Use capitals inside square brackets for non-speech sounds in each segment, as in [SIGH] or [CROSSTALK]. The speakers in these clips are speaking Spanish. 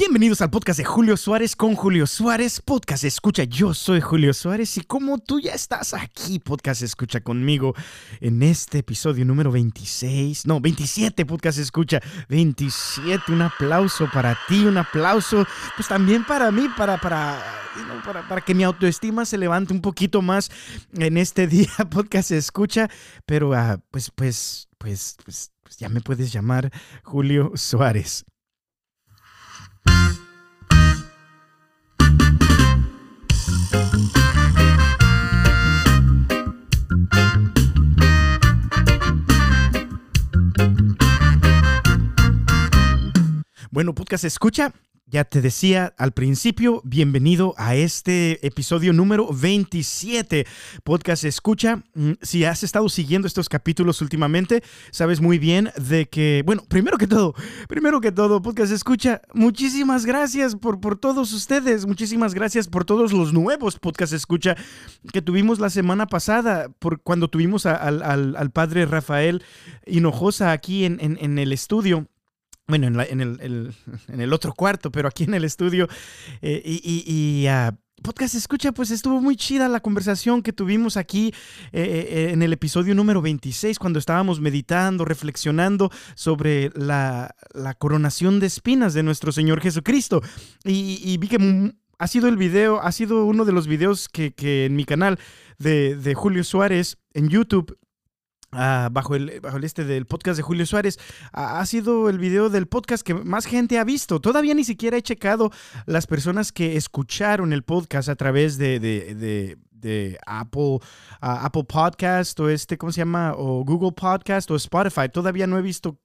Bienvenidos al podcast de Julio Suárez con Julio Suárez. Podcast Escucha, yo soy Julio Suárez y como tú ya estás aquí, Podcast Escucha conmigo en este episodio número 26, no, 27, Podcast Escucha, 27. Un aplauso para ti, un aplauso pues también para mí, para, para, para, para que mi autoestima se levante un poquito más en este [LAUGHS] día, Podcast Escucha. Pero ah, pues, pues, pues, pues, pues ya me puedes llamar Julio Suárez. Bueno, podcast escucha. Ya te decía al principio, bienvenido a este episodio número 27. Podcast Escucha. Mm, si has estado siguiendo estos capítulos últimamente, sabes muy bien de que, bueno, primero que todo, primero que todo, Podcast Escucha, muchísimas gracias por, por todos ustedes, muchísimas gracias por todos los nuevos Podcast Escucha que tuvimos la semana pasada, por cuando tuvimos al, al, padre Rafael Hinojosa aquí en, en el estudio bueno, [LAUGHS] en, el, otro cuarto, pero aquí en el estudio. Eh, y, ah, podcast escucha, pues estuvo muy chida la conversación que tuvimos aquí eh, eh, en el episodio número 26, cuando estábamos meditando, reflexionando sobre la, coronación de espinas de nuestro Señor Jesucristo. Y, vi que ha sido el video, ha sido uno de los videos que, en mi canal de Julio Suárez en YouTube Ah, bajo, el, bajo el este del podcast de Julio Suárez, ha sido el video del podcast que más gente ha visto. Todavía ni siquiera he checado las personas que escucharon el podcast a través de, de, Apple, Apple Podcast o este, ¿cómo se llama? O Google Podcast o Spotify. Todavía no he visto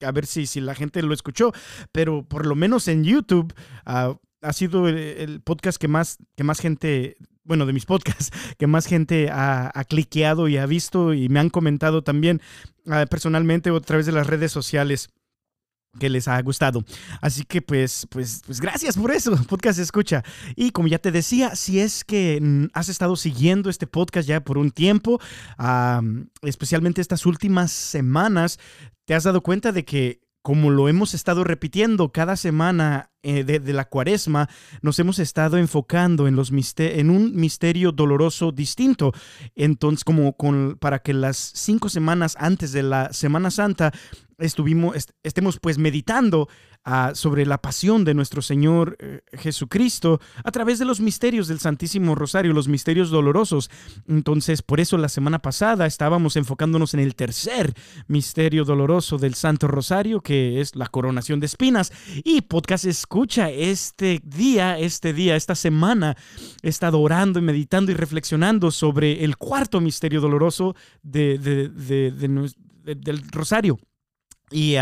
a ver si, si la gente lo escuchó, pero por lo menos en YouTube ah, ha sido el, podcast que más, que más gente bueno, de mis podcasts, [LAUGHS] que más gente ha, cliqueado y ha visto y me han comentado también ah, personalmente o a través de las redes sociales que les ha gustado. Así que pues, pues, pues gracias por eso, [LAUGHS] podcast escucha. Y como ya te decía, si es que mm, has estado siguiendo este podcast ya por un tiempo, especialmente estas últimas semanas, te has dado cuenta de que como lo hemos estado repitiendo cada semana eh, de, la cuaresma, nos hemos estado enfocando en, los en un misterio doloroso distinto. Entonces, como con, para que las cinco semanas antes de la Semana Santa estuvimos, estemos pues meditando sobre la pasión de nuestro Señor eh, Jesucristo a través de los misterios del Santísimo Rosario, los misterios dolorosos. Entonces, por eso la semana pasada estábamos enfocándonos en el tercer misterio doloroso del Santo Rosario, que es la coronación de espinas. Y podcast escucha este día, este día, esta semana, he estado orando y meditando y reflexionando sobre el cuarto misterio doloroso de, del Rosario. Y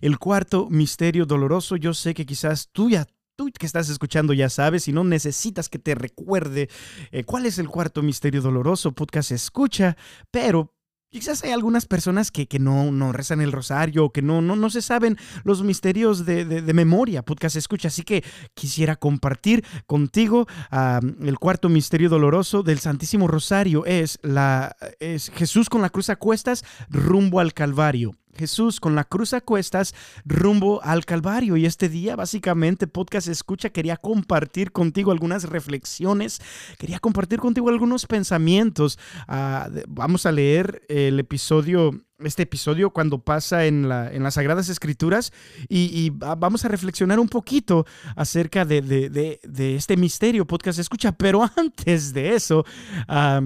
el cuarto misterio doloroso, yo sé que quizás tú ya tú que estás escuchando ya sabes y no necesitas que te recuerde eh, cuál es el cuarto misterio doloroso, podcast escucha, pero Quizás hay algunas personas que, que no, no, rezan el rosario, que no, no, no se saben los misterios de, de, memoria, podcast escucha. Así que quisiera compartir contigo el cuarto misterio doloroso del Santísimo Rosario. Es, la, es Jesús con la cruz a cuestas rumbo al Calvario. Jesús con la cruz a cuestas rumbo al Calvario. Y este día, básicamente, Podcast Escucha, quería compartir contigo algunas reflexiones, quería compartir contigo algunos pensamientos. Ah, vamos a leer el episodio este episodio cuando pasa en, la, en las Sagradas Escrituras y, vamos a reflexionar un poquito acerca de, este misterio podcast escucha. Pero [LAUGHS] antes de eso, ah,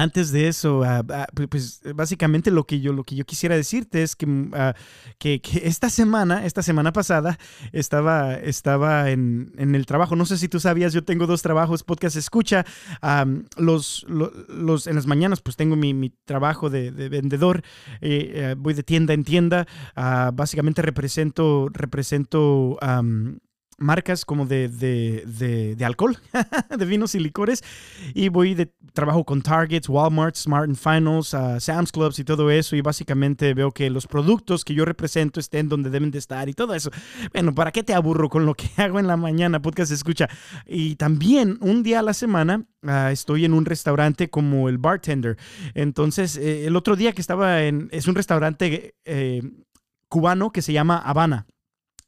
antes de eso, ah, pues básicamente lo que yo, lo que yo quisiera decirte es mm, ah, que, que, esta semana, esta semana pasada, estaba, estaba en, en, el trabajo. No sé si tú sabías, yo tengo dos trabajos, podcast escucha. los, los, en las mañanas, pues tengo mi, mi trabajo de, de vendedor. Eh, eh, voy de tienda en tienda. básicamente represento, represento marcas como de, de, de, alcohol, [LAUGHS] de vinos y licores. Y voy de trabajo con Targets, Walmart, Smart Finals, uh, Sam's Clubs y todo eso. Y básicamente veo que los productos que yo represento estén donde deben de estar y todo eso. Bueno, ¿para qué te aburro con lo que [LAUGHS] hago en la mañana? Podcast escucha. Y también un día a la semana ah, estoy en un restaurante como el bartender. Entonces, eh, el otro día que estaba en, es un restaurante eh, cubano que se llama Habana.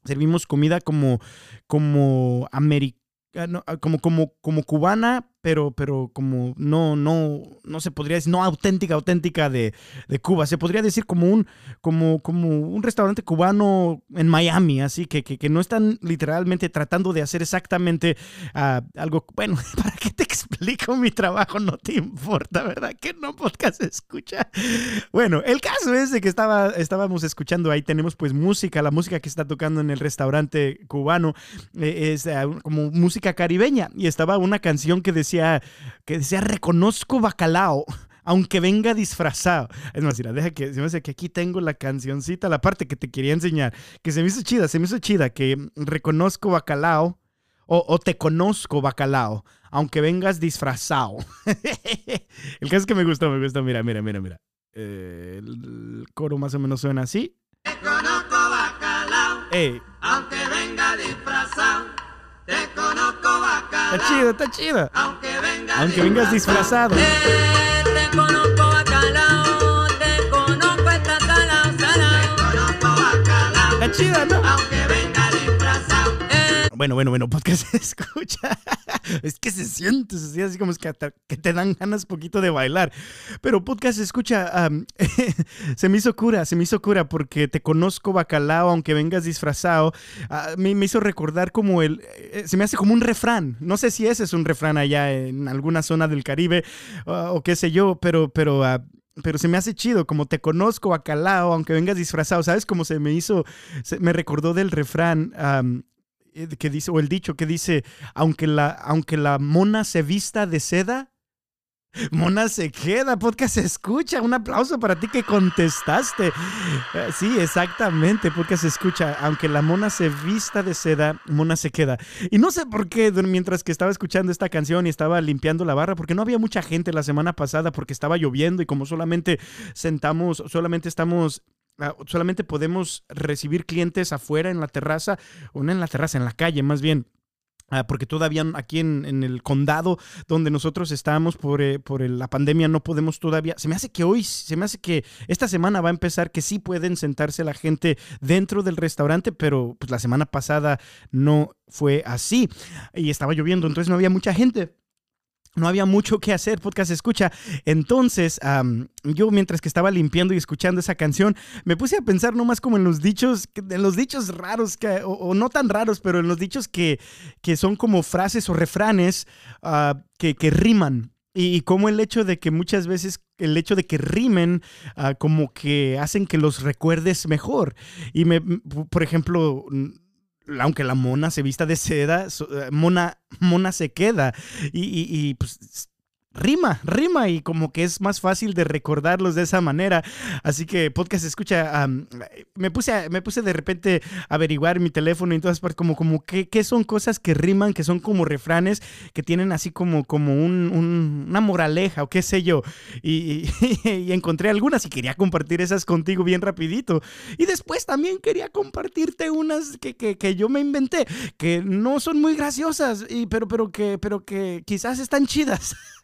Servimos comida como, como americana, como, como, como cubana, pero, pero como no, no, no se podría decir, no auténtica, auténtica de, de, Cuba. Se podría decir como un, como, como un restaurante cubano en Miami, así que, que, no están literalmente tratando de hacer exactamente uh, algo. Bueno, [LAUGHS] ¿para qué te explico mi trabajo? No te importa, ¿verdad? Que no podcast escucha. Bueno, el caso es de que estaba, estábamos escuchando ahí, tenemos pues música, la música que está tocando en el restaurante cubano eh, es uh, como música caribeña y estaba una canción que decía que decía, reconozco bacalao aunque venga disfrazado. Es más, mira, deja que, se me hace que aquí tengo la cancioncita, la parte que te quería enseñar, que se me hizo chida, se me hizo chida, que reconozco bacalao o, te conozco bacalao, aunque vengas disfrazado. [LAUGHS] el caso es que me gustó, me gustó, mira, mira, mira, mira. Eh, el coro más o menos suena así. Te conozco bacalao, aunque venga disfrazado. Te conozco bacalao. Está chido, está chido. Aunque vengas, disfrazado. Eh, te conozco bacalao. Te conozco esta salao, salao. Te conozco bacalao. Está chido, ¿no? Aunque venga disfrazado. Eh, Bueno, bueno, bueno, podcast se [LAUGHS] escucha. [LAUGHS] Es que se siente, se siente así como que, te dan ganas poquito de bailar. Pero podcast escucha, [LAUGHS] se me hizo cura, se me hizo cura porque te conozco bacalao, aunque vengas disfrazado. Ah, me, me hizo recordar como el, eh, se me hace como un refrán. No sé si ese es un refrán allá en alguna zona del Caribe o qué sé yo, pero, pero, ah, pero se me hace chido, como te conozco bacalao, aunque vengas disfrazado. ¿Sabes cómo se me hizo? Se- me recordó del refrán. Que dice, o el dicho que dice, aunque la, aunque la mona se vista de seda, mona se queda, podcast se escucha. Un aplauso para ti que contestaste. Eh, Sí, exactamente, podcast se escucha. Aunque la mona se vista de seda, mona se queda. Y no sé por qué, mientras que estaba escuchando esta canción y estaba limpiando la barra, porque no había mucha gente la semana pasada porque estaba lloviendo y como solamente sentamos, solamente estamos solamente podemos recibir clientes afuera en la terraza, o no en la terraza, en la calle más bien. Ah, porque todavía aquí en, el condado donde nosotros estamos por, eh, por la pandemia no podemos todavía. Se me hace que hoy, se me hace que esta semana va a empezar que sí pueden sentarse la gente dentro del restaurante, pero pues la semana pasada no fue así. Y estaba lloviendo, entonces no había mucha gente. No había mucho que hacer, podcast escucha. Entonces, am, yo mientras que estaba limpiando y escuchando esa canción, me puse a pensar nomás como en los dichos, en los dichos raros, que, o, no tan raros, pero en los dichos que, que son como frases o refranes ah, que, que riman. Y, y como el hecho de que muchas veces el hecho de que rimen ah, como que hacen que los recuerdes mejor. Y me, por ejemplo, aunque la mona se vista de seda, eh, mona, mona se queda. Y, y- y, pues rima, rima y como que es más fácil de recordarlos de esa manera. Así que podcast escucha, am, me, puse a- me puse de repente a averiguar mi teléfono y todas partes como, como qué, son cosas que riman, que son como refranes, que tienen así como, como un- un- una moraleja o qué sé yo. [LAUGHS] Y, encontré algunas y quería compartir esas contigo bien rapidito. Y después también quería compartirte unas que, que- que yo me inventé, que no son muy graciosas, pero, pero, que, pero que quizás están chidas. [LAUGHS]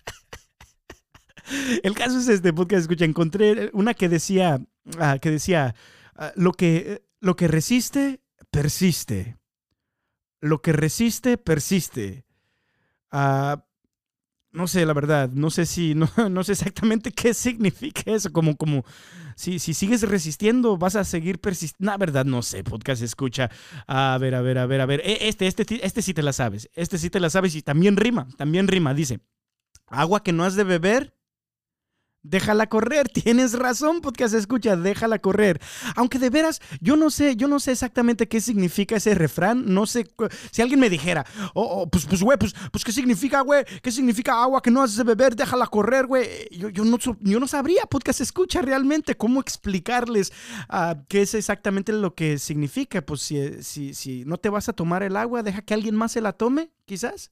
El caso es este podcast, escucha, encontré una que decía, ah, que decía, ah, lo, que, lo que resiste, persiste. Lo que resiste, persiste. Ah, no sé, la verdad, no sé si, [LAUGHS] no, no sé exactamente qué significa eso, como, como, si, si sigues resistiendo, vas a seguir persistiendo. La verdad, no sé, podcast escucha. A ver, a ver, a ver, a ver. E- Este, este, este sí te la sabes. Este sí te la sabes y también rima, también rima. Dice, agua que no has de beber, déjala correr. [LAUGHS] Tienes razón, podcast escucha, déjala correr. Aunque de veras, yo no sé, yo no sé exactamente qué significa ese refrán. No sé, si alguien me dijera, oh, oh, pues, pues, güey, pues, pues, ¿qué significa, güey? ¿Qué significa agua que no has de beber? Déjala correr, güey. Yo, no, yo no sabría, podcast escucha realmente cómo explicarles ah, qué es exactamente lo que significa. Pues si, si, si no te vas a tomar el agua, deja que alguien más se la tome, quizás.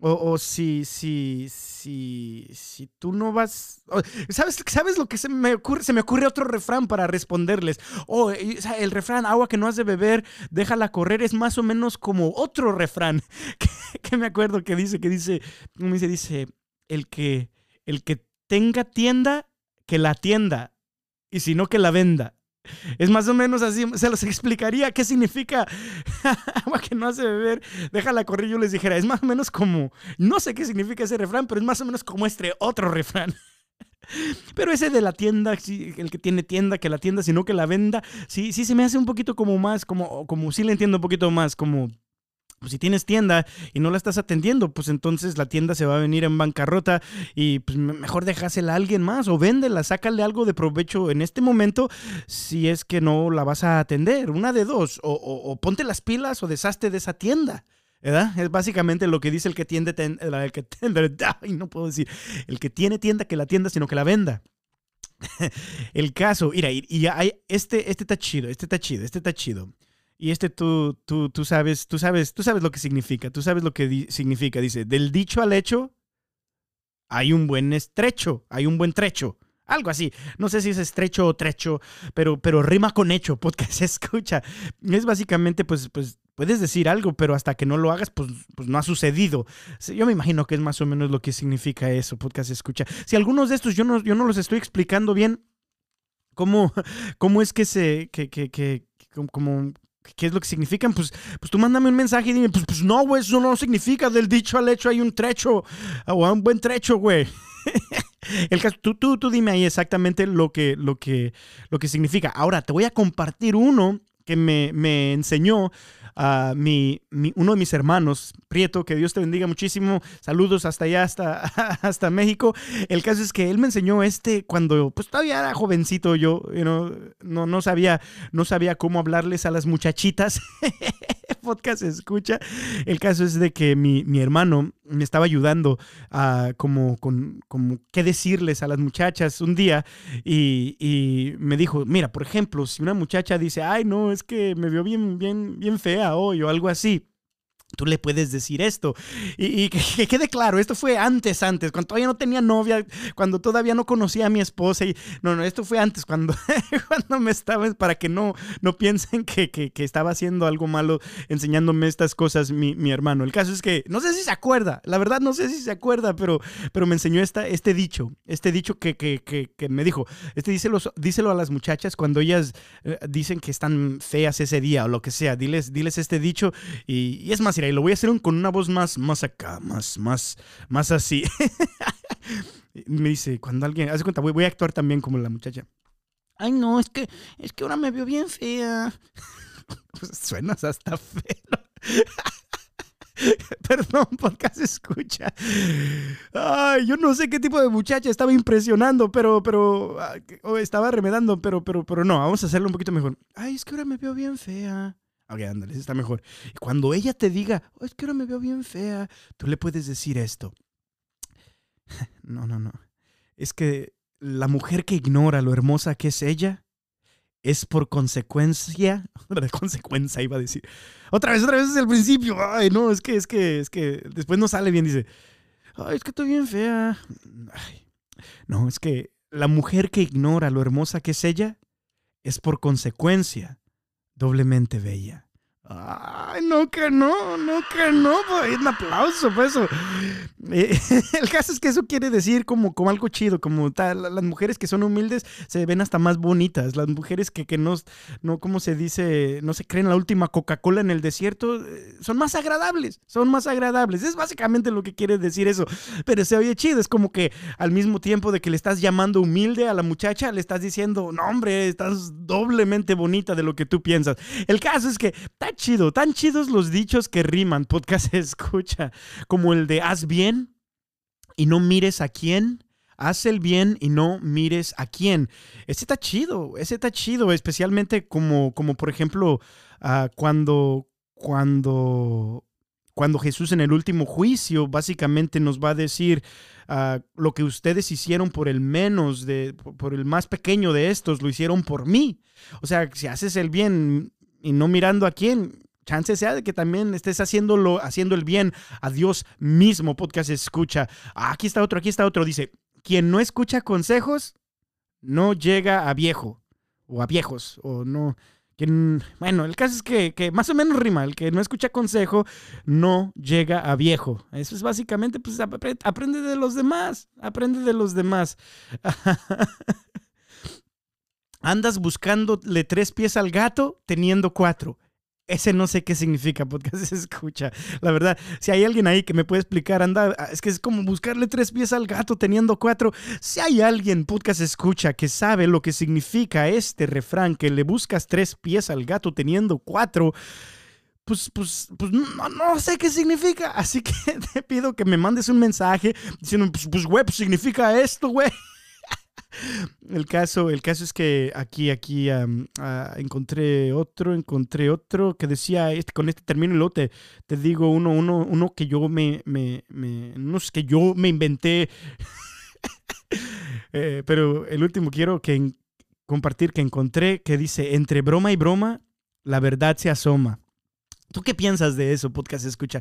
O, o si, si, si, si tú no vas. ¿Sabes, ¿Sabes lo que se me ocurre? Se me ocurre otro refrán para responderles. O o sea, el refrán, agua que no has de beber, déjala correr, es más o menos como otro refrán [LAUGHS] que, me acuerdo que dice, que dice, ¿cómo dice? Dice, el que, el que tenga tienda, que la tienda. Y si no, que la venda. Es más o menos así, se los explicaría qué significa [LAUGHS] agua que no hace beber, déjala correr. Yo les dijera, es más o menos como, no sé qué significa ese refrán, pero es más o menos como este otro refrán. [LAUGHS] Pero ese de la tienda, el que tiene tienda, que la tienda, sino que la venda, sí, sí se me hace un poquito como más, como, como sí le entiendo un poquito más, como pues si tienes tienda y no la estás atendiendo, pues entonces la tienda se va a venir en bancarrota y pues me- mejor dejásela a alguien más o véndela, sácale algo de provecho en este momento si es que no la vas a atender. Una de dos, o, ponte las pilas o deshazte de esa tienda. ¿Verdad? Es básicamente lo que dice el que tiende, ten- el que [LAUGHS] ay, no puedo decir, el que tiene tienda que la tienda, sino que la venda. [LAUGHS] el caso, mira, y, y hay, este, este está chido, este está chido, este está chido. Y este tú, tú, tú sabes, tú sabes, tú sabes lo que significa, tú sabes lo que significa. Dice, del dicho al hecho hay un buen estrecho, hay un buen trecho. Algo así. No sé si es estrecho o trecho, pero, pero rima con hecho, [LAUGHS] podcast se escucha. Es básicamente, pues, pues, puedes decir algo, pero hasta que no lo hagas, pues, pues no ha sucedido. Yo me imagino que es más o menos lo que significa eso, podcast escucha. Si algunos de estos yo no, yo no los estoy explicando bien, ¿cómo, [LAUGHS] cómo es que se, que, que, como, qué es lo que significan? Pues, pues tú mándame un mensaje y dime, pues, pues no, güey, eso no significa del dicho al hecho hay un trecho, o un buen trecho, güey. [LAUGHS] El caso, tú, tú, tú dime ahí exactamente lo que, lo, que, lo que significa. Ahora, te voy a compartir uno que me, me enseñó a mi, mi- uno de mis hermanos, Prieto, que Dios te bendiga muchísimo. Saludos hasta allá, hasta, [LAUGHS] hasta México. El caso es que él me enseñó este cuando pues todavía era jovencito yo, you know, no, no, sabía, no sabía cómo hablarles a las muchachitas. [LAUGHS] Podcast se escucha. El caso es de que mi, mi hermano me estaba ayudando a como, con, como qué decirles a las muchachas un día y, y me dijo, mira, por ejemplo, si una muchacha dice, ay, no, es que me vio bien, bien, bien fea hoy o algo así. Tú le puedes decir esto. Y, que, que quede claro, esto fue antes, antes, cuando todavía no tenía novia, cuando todavía no conocía a mi esposa. Y, no, no, esto fue antes, cuando, [LAUGHS] cuando me estaba, para que no, no piensen que, que, que estaba haciendo algo malo enseñándome estas cosas mi, mi hermano. El caso es que, no sé si se acuerda, la verdad no sé si se acuerda, pero, pero me enseñó esta, este dicho, este dicho que me dijo, este díselo, díselo a las muchachas cuando ellas eh, dicen que están feas ese día o lo que sea, diles, diles este dicho y, y es más, y lo voy a hacer con una voz más, más acá, más, más, más así. [LAUGHS] me dice, cuando alguien, hace cuenta, voy, a actuar también como la muchacha. Ay, no, es que, es que ahora me veo bien fea. [LAUGHS] Pues suenas hasta feo. [LAUGHS] Perdón, podcast escucha. Ay, yo no sé qué tipo de muchacha estaba impresionando, pero, pero, ah, o estaba remedando, pero, pero, pero no, vamos a hacerlo un poquito mejor. Ay, es que ahora me veo bien fea. Ok, ándale, está mejor. Y cuando ella te diga, "Oh, es que ahora me veo bien fea, tú le puedes decir esto. [LAUGHS] No, no, no. Es que la mujer que ignora lo hermosa que es ella es por consecuencia, [LAUGHS] de consecuencia iba a decir. Otra vez, otra vez es el principio. Ay, no, es que, es que, es que después no sale bien. Dice, ay, es que estoy bien fea. Ay, no, es que la mujer que ignora lo hermosa que es ella es por consecuencia doblemente bella. Ay, no que no, no que no. pues, Un aplauso por eso. Eh, [LAUGHS] el caso es que eso quiere decir como, como algo chido, como tal, las mujeres que son humildes se ven hasta más bonitas. Las mujeres que, que no, no, como se dice, no se creen la última Coca-Cola en el desierto, eh, son más agradables, son más agradables. Es básicamente lo que quiere decir eso. Pero se oye chido, es como que al mismo tiempo de que le estás llamando humilde a la muchacha, le estás diciendo, no hombre, estás doblemente bonita de lo que tú piensas. El caso es que chido, tan chidos los dichos que riman, podcast [LAUGHS] escucha, como el de haz bien y no mires a quién. Haz el bien y no mires a quién. Ese está chido, ese está chido, especialmente como, como por ejemplo, ah, cuando, cuando, cuando Jesús en el último juicio básicamente nos va a decir ah, lo que ustedes hicieron por el menos, de, por el más pequeño de estos, lo hicieron por mí. O sea, si haces el bien y no mirando a quién, chance sea de que también estés haciéndolo, haciendo el bien a Dios mismo. Podcast escucha. Ah, aquí está otro, aquí está otro. Dice, quien no escucha consejos no llega a viejo o a viejos o no. Quien, bueno, el caso es que, que más o menos rima. El que no escucha consejo no llega a viejo. Eso es básicamente, pues apre- aprende de los demás. Aprende de los demás. [LAUGHS] andas buscándole tres pies al gato teniendo cuatro. Ese no sé qué significa, [LAUGHS] podcast se escucha. La verdad, si hay alguien ahí que me puede explicar, anda, es que es como buscarle tres pies al gato teniendo cuatro. Si hay alguien, podcast escucha, que sabe lo que significa este refrán, que le buscas tres pies al gato teniendo cuatro, pues, pues, pues no, no sé qué significa. Así que [LAUGHS] te pido que me mandes un mensaje diciendo, pues, pues güey, pues significa esto, güey. El caso, el caso es que aquí, aquí ah, encontré otro, encontré otro que decía, este, con este término luego te, te digo uno, uno, uno que yo me, me, que yo me inventé. [LAUGHS] Eh, pero el último quiero que compartir que encontré que dice, entre broma y broma, la verdad se asoma. ¿Tú qué piensas de eso, podcast escucha?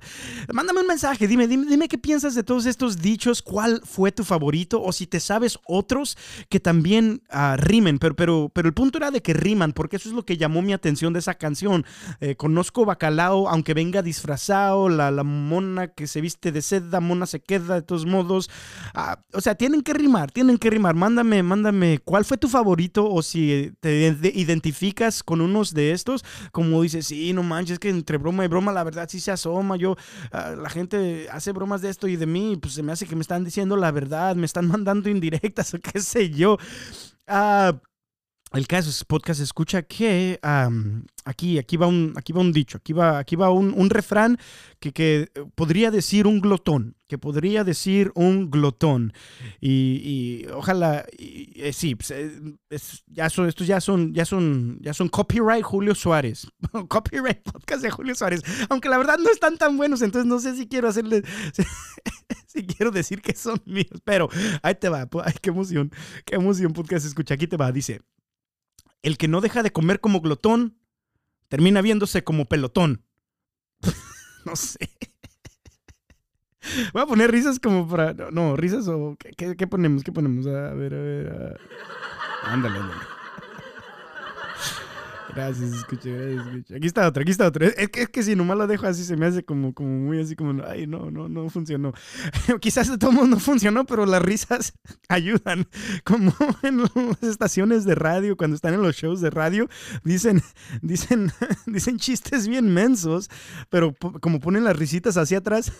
Mándame un mensaje, dime, dime, dime qué piensas de todos estos dichos, cuál fue tu favorito o si te sabes otros que también ah, rimen, pero, pero, pero el punto era de que riman, porque eso es lo que llamó mi atención de esa canción. Eh, conozco bacalao, aunque venga disfrazado, la, la mona que se viste de seda, mona se queda de todos modos. Ah, o sea, tienen que rimar, tienen que rimar. Mándame, mándame cuál fue tu favorito o si te de- identificas con unos de estos, como dices, sí, no manches, que entre broma y broma la verdad sí se asoma. Yo, ah, la gente hace bromas de esto y de mí, pues se me hace que me están diciendo la verdad, me están [LAUGHS] mandando indirectas o qué sé yo. Ah, el caso es, podcast escucha que aquí, aquí, va un, aquí va un dicho, aquí va, aquí va un, un refrán que, que podría decir un glotón, que podría decir un glotón. Y, ojalá, eh, sí, pues, eh, es- ya son, estos ya son, ya son, ya son copyright Julio Suárez. [LAUGHS] copyright podcast de Julio Suárez. Aunque la verdad no están tan buenos, entonces no sé si quiero hacerle, [LAUGHS] si quiero decir que son míos. Pero ahí te va, ay, qué emoción, qué emoción podcast escucha, aquí te va, dice. El que no deja de comer como glotón termina viéndose como pelotón. [LAUGHS] no sé. Voy a poner risas como para. No, risas o. ¿Qué, qué- ponemos? ¿Qué ponemos? A ver, a ver. Ándale, ándale. Gracias, escucha, gracias. Aquí está otra, aquí está otra. Es que, es que si nomás lo dejo así, se me hace como, como muy así como, ay, no, no, no funcionó. [LAUGHS] Quizás de todos modos no funcionó, pero las risas [LAUGHS] ayudan. Como [LAUGHS] en las estaciones de radio, cuando están en los shows de radio, dicen, dicen, dicen chistes bien mensos, pero como ponen las risitas hacia atrás,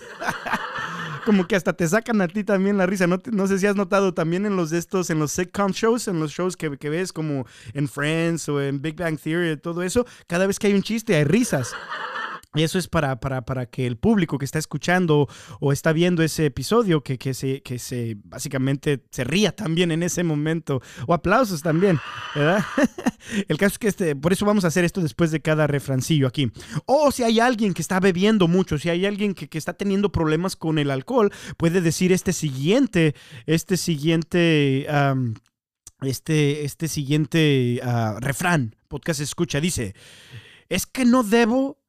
como que hasta te sacan a ti también la risa. No, no sé si has notado también en los de estos, en los sitcom shows, en los shows que, que ves como en Friends o en Big Bang Theory, todo eso, cada vez que hay un chiste hay risas. Y eso es para, para, para que el público que está escuchando o está viendo ese episodio, que, que, se, que se básicamente se ría también en ese momento. O aplausos también. [LAUGHS] El caso es que este, por eso vamos a hacer esto después de cada refrancillo aquí. O si hay alguien que está bebiendo mucho, si hay alguien que, que está teniendo problemas con el alcohol, puede decir este siguiente, este siguiente, este, este siguiente ah, refrán. Podcast escucha, dice, es que no debo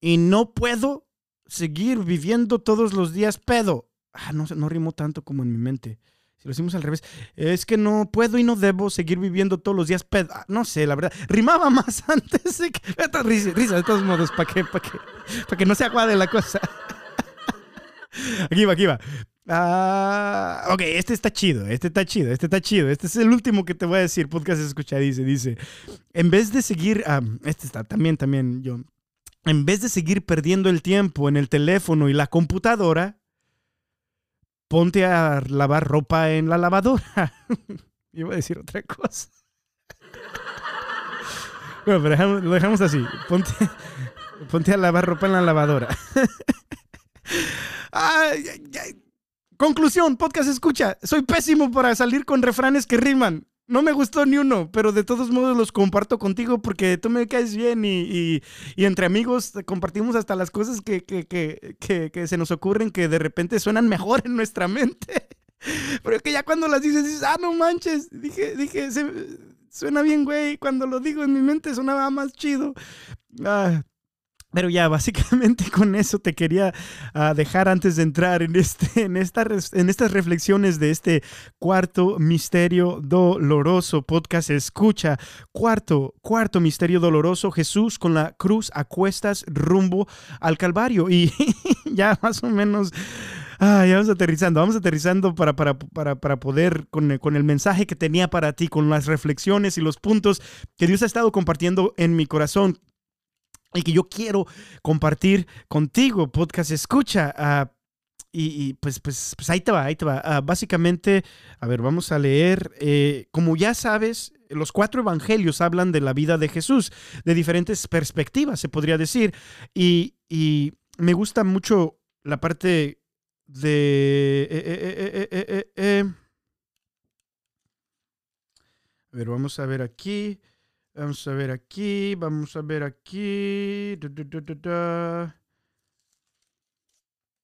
y no puedo seguir viviendo todos los días pedo. Ah, no, no rimó tanto como en mi mente. Si lo hicimos al revés, es que no puedo y no debo seguir viviendo todos los días pedo. Ah, no sé, la verdad. Rimaba [LAUGHS] más antes de que. Risa, risa, de todos modos, para que, para que, para que no se aguade la cosa. [LAUGHS] Aquí va, aquí va. Ah, ok, este está chido, este está chido, este está chido. Este es el último que te voy a decir. Podcast escucha, dice, dice. En vez de seguir. ah, este está también, también yo en vez de seguir perdiendo el tiempo en el teléfono y la computadora, ponte a lavar ropa en la lavadora. [LAUGHS] Iba a decir otra cosa. [LAUGHS] Bueno, pero dejamos- lo dejamos así. Ponte, ponte a lavar ropa en la lavadora. [LAUGHS] Conclusión, podcast escucha. Soy pésimo para salir con refranes que riman. No me gustó ni uno, pero de todos modos los comparto contigo porque tú me caes bien y, y- y entre amigos compartimos hasta las cosas que, que- que- que- se nos ocurren que de repente suenan mejor en nuestra mente. [LAUGHS] Pero que ya cuando las dices, dices, ah, no manches. Dije, dije, se- suena bien, güey. Cuando lo digo en mi mente sonaba más chido. Ah, pero ya, básicamente [LAUGHS] con eso te quería ah, dejar antes de entrar en, este, [LAUGHS] en, esta, en estas reflexiones de este cuarto misterio doloroso podcast. Escucha, cuarto, cuarto misterio doloroso, Jesús con la cruz a cuestas rumbo al Calvario. Y [LAUGHS] ya más o menos Ah, vamos aterrizando, vamos aterrizando para, para, para, para poder, con, con el mensaje que tenía para ti, con las reflexiones y los puntos que Dios ha estado compartiendo en mi corazón y que yo quiero compartir contigo, podcast escucha. ah, y, pues, pues, pues ahí te va, ahí te va. Ah, básicamente, a ver, vamos a leer. eh, como ya sabes, los cuatro evangelios hablan de la vida de Jesús, de diferentes perspectivas, se podría decir. Y, y me gusta mucho la parte de... eh, eh. A ver, vamos a ver aquí. Vamos a ver aquí. Vamos a ver aquí. Da, da, da.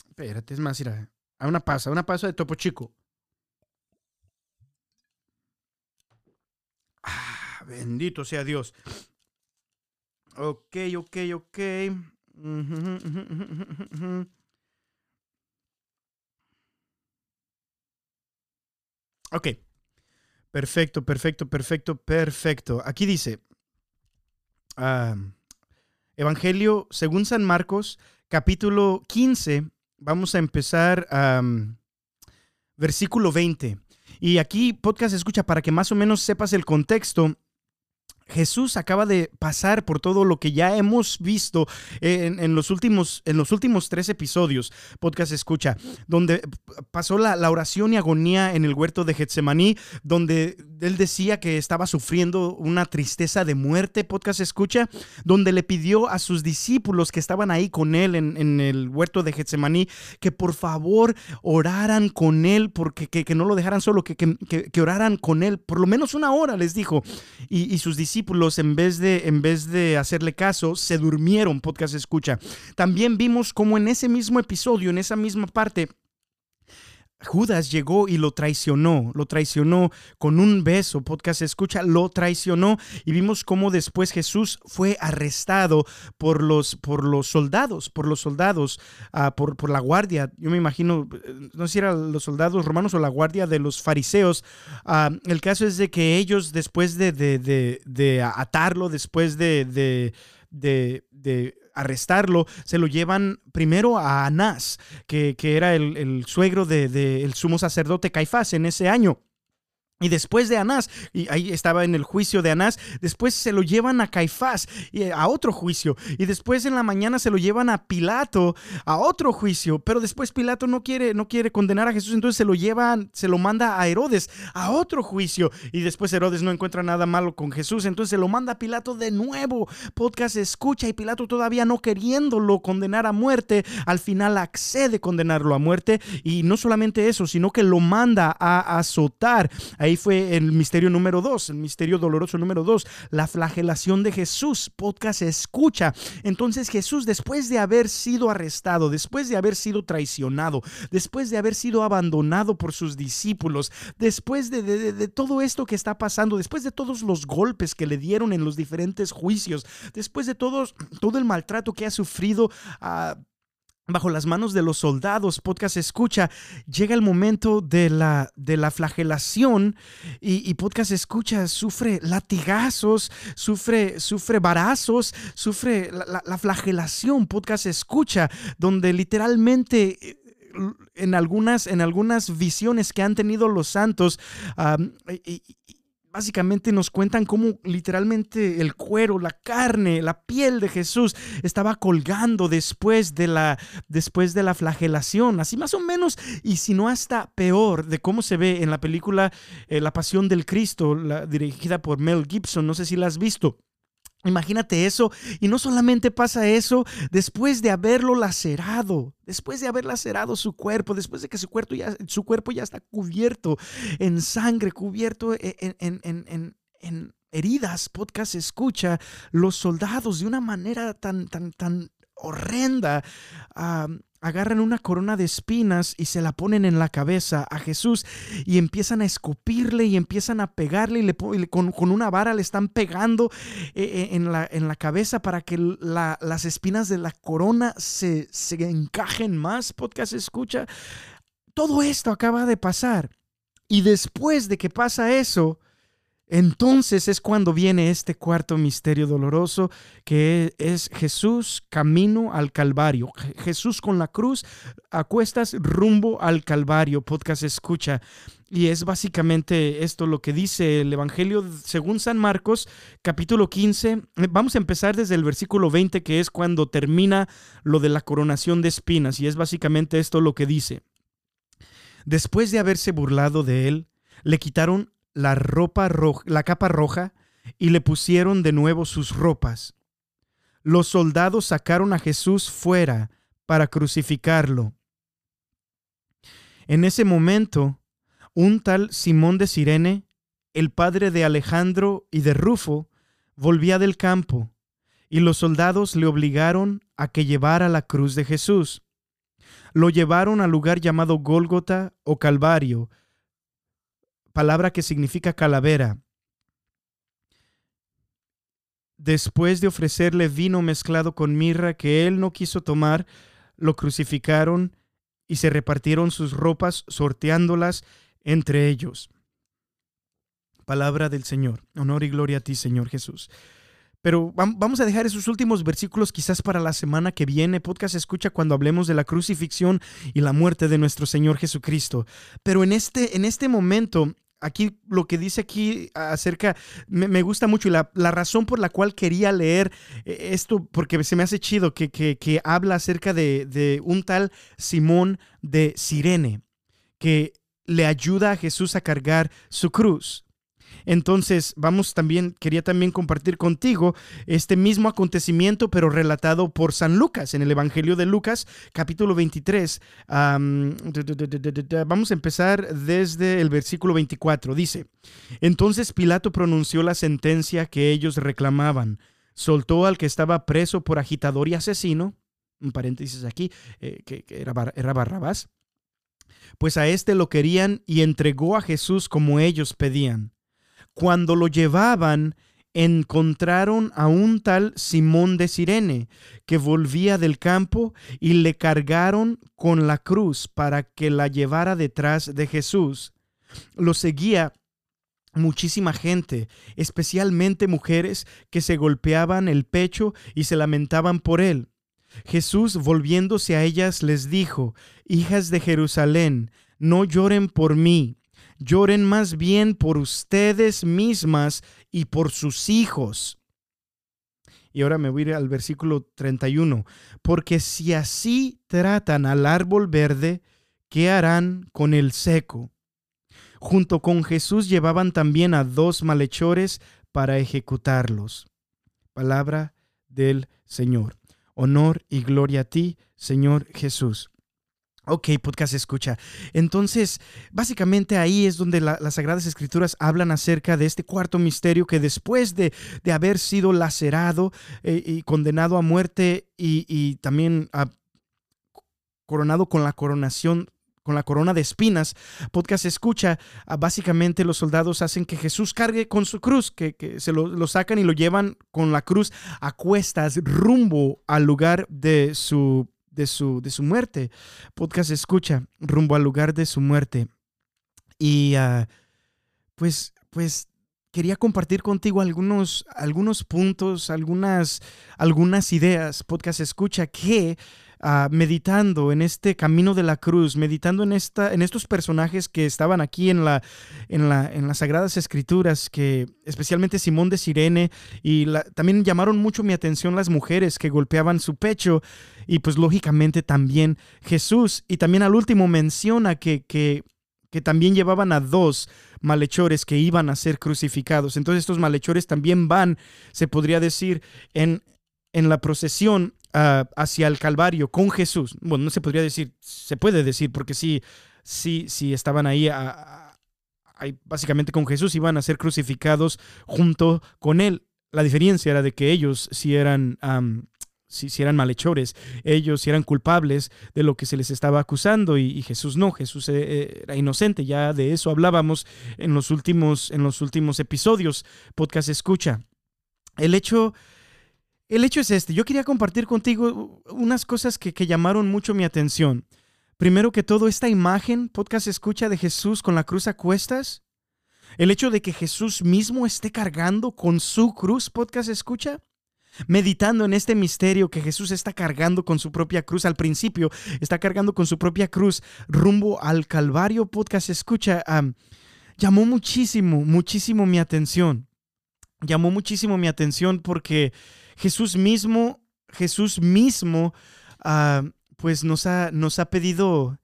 Espérate, es más, mira. A una pasa, una pasa de Topo Chico. Ah, bendito sea Dios. Ok, ok, ok. Ok. Perfecto, perfecto, perfecto, perfecto. Aquí dice, ah, Evangelio según San Marcos, capítulo 15, vamos a empezar, am, versículo 20. Y aquí podcast escucha para que más o menos sepas el contexto. Jesús acaba de pasar por todo lo que ya hemos visto en, en los, últimos, en los últimos tres episodios, podcast escucha, donde pasó la, la oración y agonía en el huerto de Getsemaní, donde él decía que estaba sufriendo una tristeza de muerte, podcast escucha, donde le pidió a sus discípulos que estaban ahí con él en, el huerto de Getsemaní que por favor oraran con él, porque que, no lo dejaran solo, que, que, que- oraran con él, por lo menos una hora, les dijo. Y, y sus discípulos, en vez, de, en vez de hacerle caso, se durmieron, podcast escucha. También vimos cómo en ese mismo episodio, en esa misma parte, Judas llegó y lo traicionó, lo traicionó con un beso, podcast escucha, lo traicionó y vimos cómo después Jesús fue arrestado por los, por los soldados, por los soldados, ah, por, por la guardia, yo me imagino, eh, no sé si eran los soldados romanos o la guardia de los fariseos. Ah, el caso es de que ellos después de, de, de- atarlo, después de, de, de- de arrestarlo, se lo llevan primero a Anás, que, que era el, el suegro del de, el sumo sacerdote Caifás en ese año. Y después de Anás, y ahí estaba en el juicio de Anás, después se lo llevan a Caifás y a otro juicio. Y después en la mañana se lo llevan a Pilato a otro juicio. Pero después Pilato no quiere, no quiere condenar a Jesús, entonces se lo llevan, se lo manda a Herodes a otro juicio. Y después Herodes no encuentra nada malo con Jesús, entonces se lo manda a Pilato de nuevo. Podcast escucha y Pilato todavía no queriéndolo condenar a muerte, al final accede a condenarlo a muerte. Y no solamente eso, sino que lo manda a azotar. Ahí fue el misterio número dos, el misterio doloroso número dos, la flagelación de Jesús. Podcast escucha. Entonces Jesús, después de haber sido arrestado, después de haber sido traicionado, después de haber sido abandonado por sus discípulos, después de, de- de- todo esto que está pasando, después de todos los golpes que le dieron en los diferentes juicios, después de todos, todo el maltrato que ha sufrido ah, bajo las manos de los soldados, podcast escucha, llega el momento de la, de la flagelación y, podcast escucha, sufre latigazos, sufre, sufre varazos, sufre la, la- la flagelación, podcast escucha, donde literalmente... eh, En algunas, en algunas visiones que han tenido los santos, y básicamente nos cuentan cómo literalmente el cuero, la carne, la piel de Jesús estaba colgando después de la, después de la flagelación, así más o menos, y si no hasta peor de cómo se ve en la película eh, La Pasión del Cristo, dirigida por Mel Gibson, no sé si la has visto. Imagínate eso, y no solamente pasa eso, después de haberlo lacerado, después de haber lacerado su cuerpo, después de que su cuerpo ya, su cuerpo ya está cubierto en sangre, cubierto en, en- en- en- en heridas, podcast escucha, los soldados de una manera tan, tan, tan horrenda, agarran una corona de espinas y se la ponen en la cabeza a Jesús y empiezan a escupirle y empiezan a pegarle y, le, con, con una vara le están pegando eh, eh, en, la, en la cabeza para que la- las espinas de la corona se, se encajen más, podcast escucha. Todo esto acaba de pasar. Y después de que pasa eso, Entonces es cuando viene este cuarto misterio doloroso que es Jesús camino al Calvario. Jesús con la cruz a cuestas rumbo al Calvario. Podcast escucha. Y es básicamente esto lo que dice el Evangelio según San Marcos, capítulo 15. Vamos a empezar desde el versículo 20, que es cuando termina lo de la coronación de espinas. Y es básicamente esto lo que dice. Después de haberse burlado de él, le quitaron la ropa roja, la capa roja y le pusieron de nuevo sus ropas. Los soldados sacaron a Jesús fuera para crucificarlo. En ese momento, un tal Simón de Sirene, el padre de Alejandro y de Rufo, volvía del campo, y los soldados le obligaron a que llevara la cruz de Jesús. Lo llevaron al lugar llamado Gólgota o Calvario, palabra que significa calavera. Después de ofrecerle vino mezclado con mirra que él no quiso tomar, lo crucificaron y se repartieron sus ropas sorteándolas entre ellos. Palabra del Señor. Honor y gloria a ti, Señor Jesús. Pero vamos a dejar esos últimos versículos quizás para la semana que viene. Podcast escucha cuando hablemos de la crucifixión y la muerte de nuestro Señor Jesucristo. Pero en este, en este momento aquí lo que dice aquí acerca, me, gusta mucho y la, razón por la cual quería leer eh, esto, porque se me hace chido, que, que, habla acerca de, de, un tal Simón de Sirene, que le ayuda a Jesús a cargar su cruz. Entonces, vamos también, quería también compartir contigo este mismo acontecimiento, pero relatado por San Lucas, en el Evangelio de Lucas, capítulo 23. vamos a empezar desde el versículo 24. Dice, entonces Pilato pronunció la sentencia que ellos reclamaban. Soltó al que estaba preso por agitador y asesino, un paréntesis aquí, eh, que, era, era Barrabás, pues a éste lo querían y entregó a Jesús como ellos pedían. Cuando lo llevaban, encontraron a un tal Simón de Sirene, que volvía del campo, y le cargaron con la cruz para que la llevara detrás de Jesús. Lo seguía muchísima gente, especialmente mujeres que se golpeaban el pecho y se lamentaban por él. Jesús, volviéndose a ellas, les dijo, Hijas de Jerusalén, no lloren por mí, lloren más bien por ustedes mismas y por sus hijos. Y ahora me voy a ir al versículo 31. Porque si así tratan al árbol verde, ¿qué harán con el seco? Junto con Jesús llevaban también a dos malhechores para ejecutarlos. Palabra del Señor. Honor y gloria a ti, Señor Jesús. Ok, podcast escucha. Entonces, básicamente ahí es donde las Sagradas Escrituras hablan acerca de este cuarto misterio que después de, haber sido lacerado eh, y condenado a muerte y, también coronado con la coronación con la corona de espinas, podcast escucha, ah, básicamente los soldados hacen que Jesús cargue con su cruz, que, se lo, lo, sacan y lo llevan con la cruz a cuestas rumbo al lugar de su de su, de su muerte. Podcast escucha rumbo al lugar de su muerte. Y ah, pues, pues quería compartir contigo algunos, algunos puntos, algunas, algunas ideas. Podcast escucha que Ah, meditando en este camino de la cruz, meditando en, esta, en estos personajes que estaban aquí en, la, en, la, en las Sagradas Escrituras, que especialmente Simón de Sirene, y también llamaron mucho mi atención las mujeres que golpeaban su pecho, y pues lógicamente también Jesús, y también al último menciona que, que, que también llevaban a dos malhechores que iban a ser crucificados. Entonces estos malhechores también van, se podría decir, en, en la procesión Hacia el Calvario con Jesús. Bueno, no se podría decir, se puede decir, porque sí, sí, sí estaban ahí, básicamente con Jesús, iban a ser crucificados junto con él. La diferencia era de que ellos sí eran, si, eran malhechores, ellos sí eran culpables de lo que se les estaba acusando y, Jesús no, Jesús eh, eh, era inocente, ya de eso hablábamos en los últimos, en los últimos episodios, podcast escucha. El hecho el hecho es este, yo quería compartir contigo unas cosas que, llamaron mucho mi atención. Primero que todo, esta imagen, podcast escucha de Jesús con la cruz a cuestas, El hecho de que Jesús mismo esté cargando con su cruz, podcast escucha, meditando en este misterio que Jesús está cargando con su propia cruz. Al principio está cargando con su propia cruz rumbo al Calvario, podcast escucha, am, llamó muchísimo, muchísimo mi atención. Llamó muchísimo mi atención porque Jesús mismo, Jesús mismo, ah, pues nos ha, nos ha pedido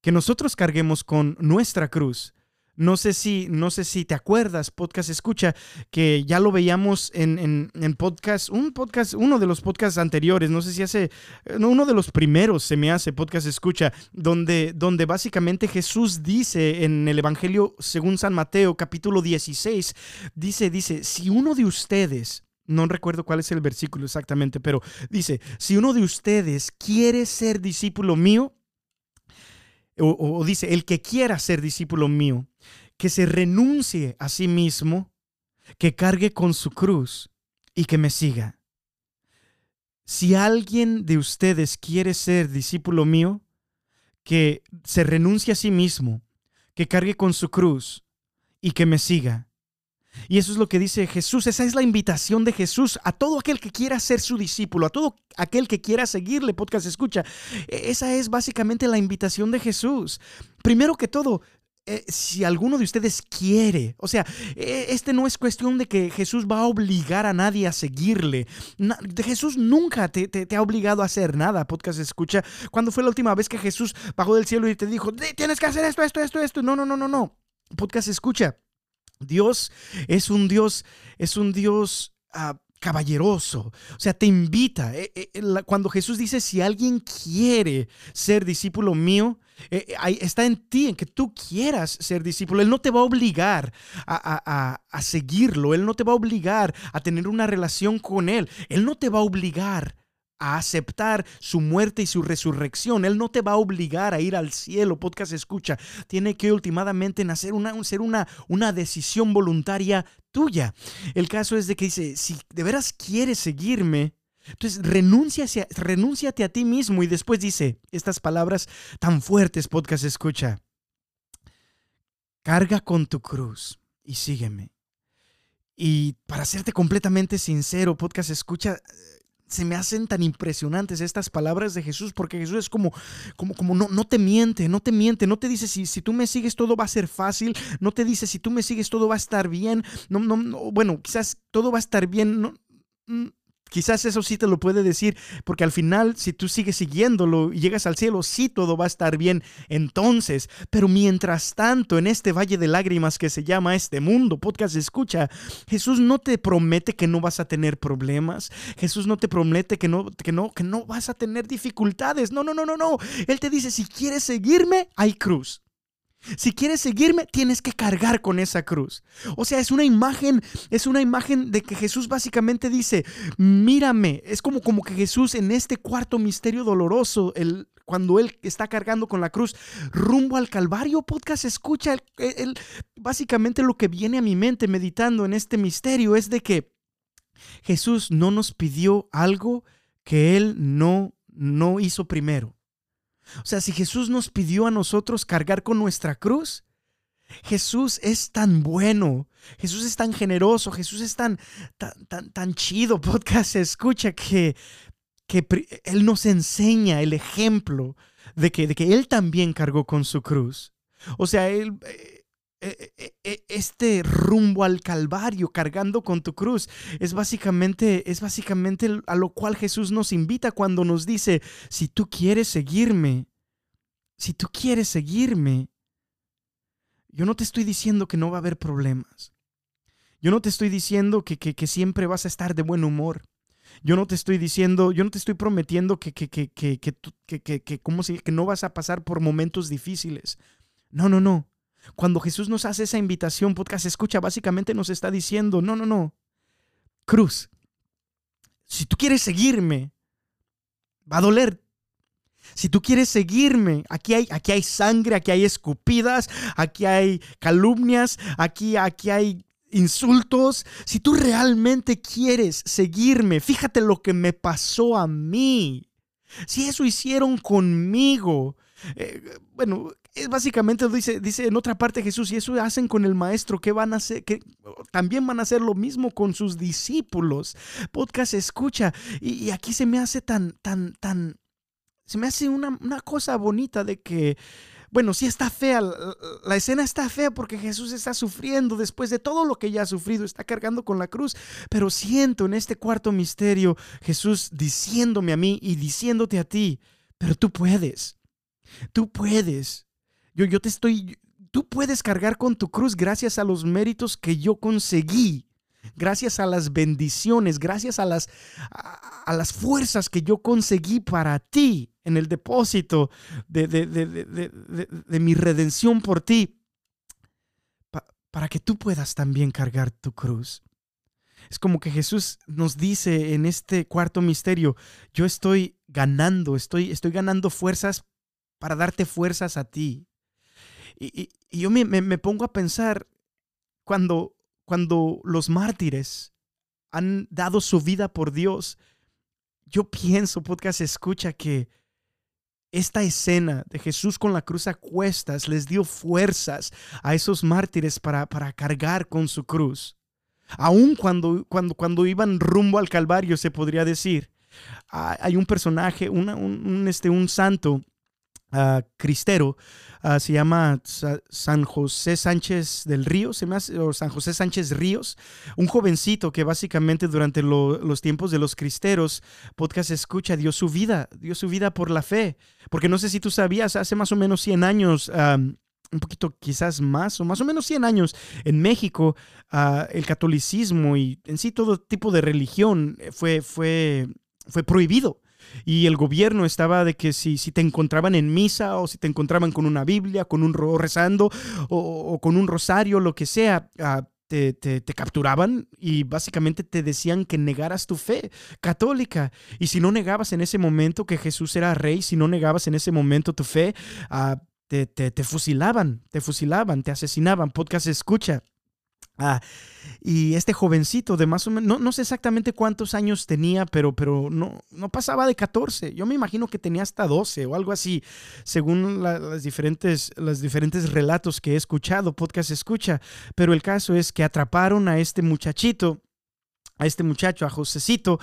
que nosotros carguemos con nuestra cruz. No sé si, no sé si te acuerdas, podcast escucha, que ya lo veíamos en, en, en podcast, un podcast, uno de los podcasts anteriores, no sé si hace, no, uno de los primeros se me hace podcast escucha, donde, donde básicamente Jesús dice en el Evangelio según San Mateo, capítulo 16, dice, dice, si uno de ustedes, no recuerdo cuál es el versículo exactamente, pero dice, si uno de ustedes quiere ser discípulo mío, o, dice, el que quiera ser discípulo mío, que se renuncie a sí mismo, que cargue con su cruz y que me siga. Si alguien de ustedes quiere ser discípulo mío, que se renuncie a sí mismo, que cargue con su cruz y que me siga. Y eso es lo que dice Jesús. Esa es la invitación de Jesús a todo aquel que quiera ser su discípulo, a todo aquel que quiera seguirle, podcast escucha. E, Esa es básicamente la invitación de Jesús. Primero que todo, eh, si alguno de ustedes quiere, o sea, eh, este no es cuestión de que Jesús va a obligar a nadie a seguirle. Jesús nunca te, te- ha obligado a hacer nada, podcast escucha. ¿Cuándo fue la última vez que Jesús bajó del cielo y te dijo, "Di- tienes que hacer esto, esto, esto, esto? No, no, no, no, no. Podcast escucha. Dios es un Dios, es un Dios ah, caballeroso. O sea, te invita. Eh, eh, la- Cuando Jesús dice, si alguien quiere ser discípulo mío, eh, eh, está en ti, en que tú quieras ser discípulo. Él no te va a obligar a, a- a- a seguirlo. Él no te va a obligar a tener una relación con Él. Él no te va a obligar a aceptar su muerte y su resurrección. Él no te va a obligar a ir al cielo. Podcast escucha. Tiene que últimamente nacer una, ser una, una decisión voluntaria tuya. El caso es de que dice, si de veras quieres seguirme, entonces renuncia hacia- renúnciate a ti mismo y después dice estas palabras tan fuertes, podcast escucha. Carga con tu cruz y sígueme. Y para serte completamente sincero, podcast escucha, se me hacen tan impresionantes estas palabras de Jesús, porque Jesús es como, como, como no, no te miente, no te miente, no te dice si, si tú me sigues todo va a ser fácil, no te dice si tú me sigues todo va a estar bien, no, no, no, bueno, quizás todo va a estar bien, no, mm, quizás eso sí te lo puede decir, porque al final si tú sigues siguiéndolo y llegas al cielo, sí todo va a estar bien entonces, pero mientras tanto en este valle de lágrimas que se llama este mundo, podcast escucha, Jesús no te promete que no vas a tener problemas, Jesús no te promete que no, que no, que no vas a tener dificultades, no, no, no, no, no, Él te dice, si quieres seguirme, hay cruz. Si quieres seguirme, tienes que cargar con esa cruz. O sea, es una imagen, es una imagen de que Jesús básicamente dice, mírame. Es como, como que Jesús en este cuarto misterio doloroso, el, cuando Él está cargando con la cruz rumbo al Calvario, podcast, escucha, básicamente lo que viene a mi mente meditando en este misterio es de que Jesús no nos pidió algo que Él no, no hizo primero. O sea, si Jesús nos pidió a nosotros cargar con nuestra cruz, Jesús es tan bueno, Jesús es tan generoso, Jesús es tan, tan, tan, chido, [LAUGHS] podcast, escucha que, que Él nos enseña el ejemplo de que, de que Él también cargó con su cruz. O sea, Él... eh, eh, eh, Este rumbo al Calvario cargando con tu cruz es básicamente es básicamente a lo cual Jesús nos invita cuando nos dice si tú quieres seguirme si tú quieres seguirme yo no te estoy diciendo que no va a haber problemas. Yo no te estoy diciendo que, que- siempre vas a estar de buen humor. Yo no te estoy diciendo, yo no te estoy prometiendo que, que, que, que, que, que, que, ¿cómo se- que no vas a pasar por momentos difíciles. No, no, no. Cuando Jesús nos hace esa invitación, podcast escucha, básicamente nos está diciendo, no, no, no. Cruz, si tú quieres seguirme, va a doler. Si tú quieres seguirme, aquí hay, aquí hay sangre, aquí hay escupidas, aquí hay calumnias, aquí, aquí hay insultos. Si tú realmente quieres seguirme, fíjate lo que me pasó a mí. Si eso hicieron conmigo, Eh, bueno, es básicamente dice, dice en otra parte Jesús, y eso hacen con el maestro, que van a hacer, que también van a hacer lo mismo con sus discípulos. Podcast escucha, y, aquí se me hace tan, tan, tan, se me hace una, una cosa bonita de que bueno, sí está fea, la, la escena está fea porque Jesús está sufriendo después de todo lo que ya ha sufrido, está cargando con la cruz, pero siento en este cuarto misterio Jesús diciéndome a mí y diciéndote a ti, pero tú puedes, tú puedes, yo, yo te estoy, tú puedes cargar con tu cruz gracias a los méritos que yo conseguí gracias a las bendiciones, gracias a las, a, las fuerzas que yo conseguí para ti en el depósito de, de, de, de mi redención por ti, pa, para que tú puedas también cargar tu cruz. Es como que Jesús nos dice en este cuarto misterio, yo estoy ganando, estoy, estoy ganando fuerzas para darte fuerzas a ti. Y, y, yo me, me, me pongo a pensar cuando cuando los mártires han dado su vida por Dios, yo pienso, podcast escucha, que esta escena de Jesús con la cruz a cuestas les dio fuerzas a esos mártires para, para cargar con su cruz. Aún cuando, cuando, cuando iban rumbo al Calvario, se podría decir. Hay un personaje, un, un, este, un santo cristero, se llama San José Sánchez del Río, se me hace, o San José Sánchez Ríos, un jovencito que básicamente durante lo, los tiempos de los cristeros, podcast escucha, dio su vida, dio su vida por la fe, porque no sé si tú sabías, hace más o menos 100 años, un poquito quizás más o más o menos 100 años en México, uh, el catolicismo y en sí todo tipo de religión fue, fue, fue prohibido. Y el gobierno estaba de que si, si te encontraban en misa o si te encontraban con una Biblia, con un rezando o, o con un rosario, lo que sea, uh, te, te, capturaban y básicamente te decían que negaras tu fe católica. Y si no negabas en ese momento que Jesús era rey, si no negabas en ese momento tu fe, uh, te, te, fusilaban, te fusilaban, te asesinaban. Podcast escucha. Ah, y este jovencito de más o menos, no, no, sé exactamente cuántos años tenía, pero, pero no, no pasaba de 14. Yo me imagino que tenía hasta 12 o algo así, según la, las diferentes, los diferentes relatos que he escuchado, podcast escucha. Pero el caso es que atraparon a este muchachito a este muchacho, a Josecito,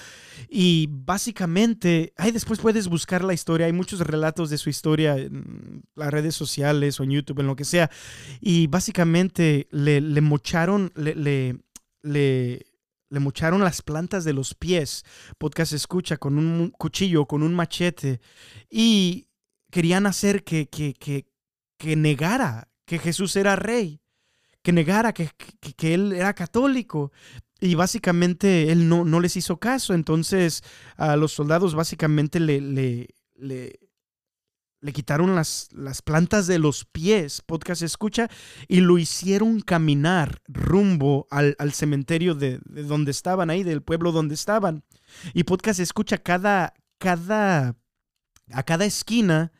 y básicamente, ahí después puedes buscar la historia, hay muchos relatos de su historia en las redes sociales o en YouTube, en lo que sea, y básicamente le, mocharon, le, le, mocharon las plantas de los pies, podcast escucha, con un cuchillo, con un machete, y querían hacer que, que, que, que negara que Jesús era rey que negara que, que, él era católico. Y básicamente él no, no les hizo caso. Entonces a los soldados básicamente le, le, le, le quitaron las, las, plantas de los pies, podcast escucha, y lo hicieron caminar rumbo al, al cementerio de, de, donde estaban, ahí del pueblo donde estaban. Y podcast escucha cada, cada, a cada esquina.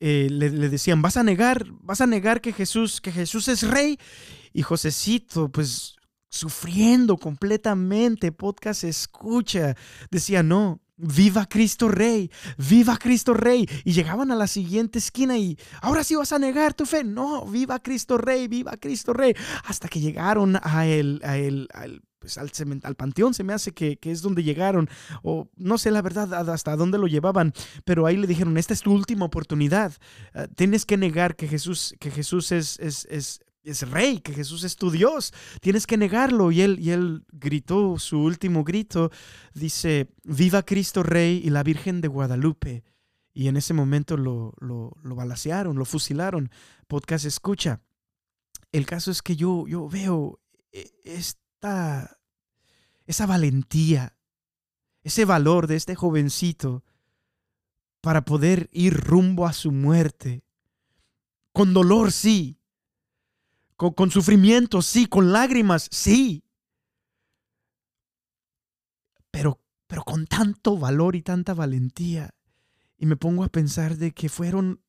Eh, le, le, decían, vas a negar, vas a negar que Jesús, que Jesús es rey. Y Josecito, pues sufriendo completamente, podcast escucha, decía, no, viva Cristo Rey, viva Cristo Rey. Y llegaban a la siguiente esquina y, ahora sí vas a negar tu fe. No, viva Cristo Rey, viva Cristo Rey. Hasta que llegaron a a pues al, al, panteón se me hace que, que, es donde llegaron, o no sé la verdad hasta dónde lo llevaban, pero ahí le dijeron, esta es tu última oportunidad, uh, tienes que negar que Jesús, que Jesús es, es, es, es rey, que Jesús es tu Dios, tienes que negarlo. Y él, y él gritó su último grito, dice, viva Cristo Rey y la Virgen de Guadalupe. Y en ese momento lo, lo, lo balacearon, lo fusilaron. Podcast escucha. El caso es que yo, yo veo esta, esa valentía, ese valor de este jovencito para poder ir rumbo a su muerte. Con dolor, sí, con, con, sufrimiento, sí, con lágrimas, sí. Pero, pero con tanto valor y tanta valentía. Y me pongo a pensar de que fueron,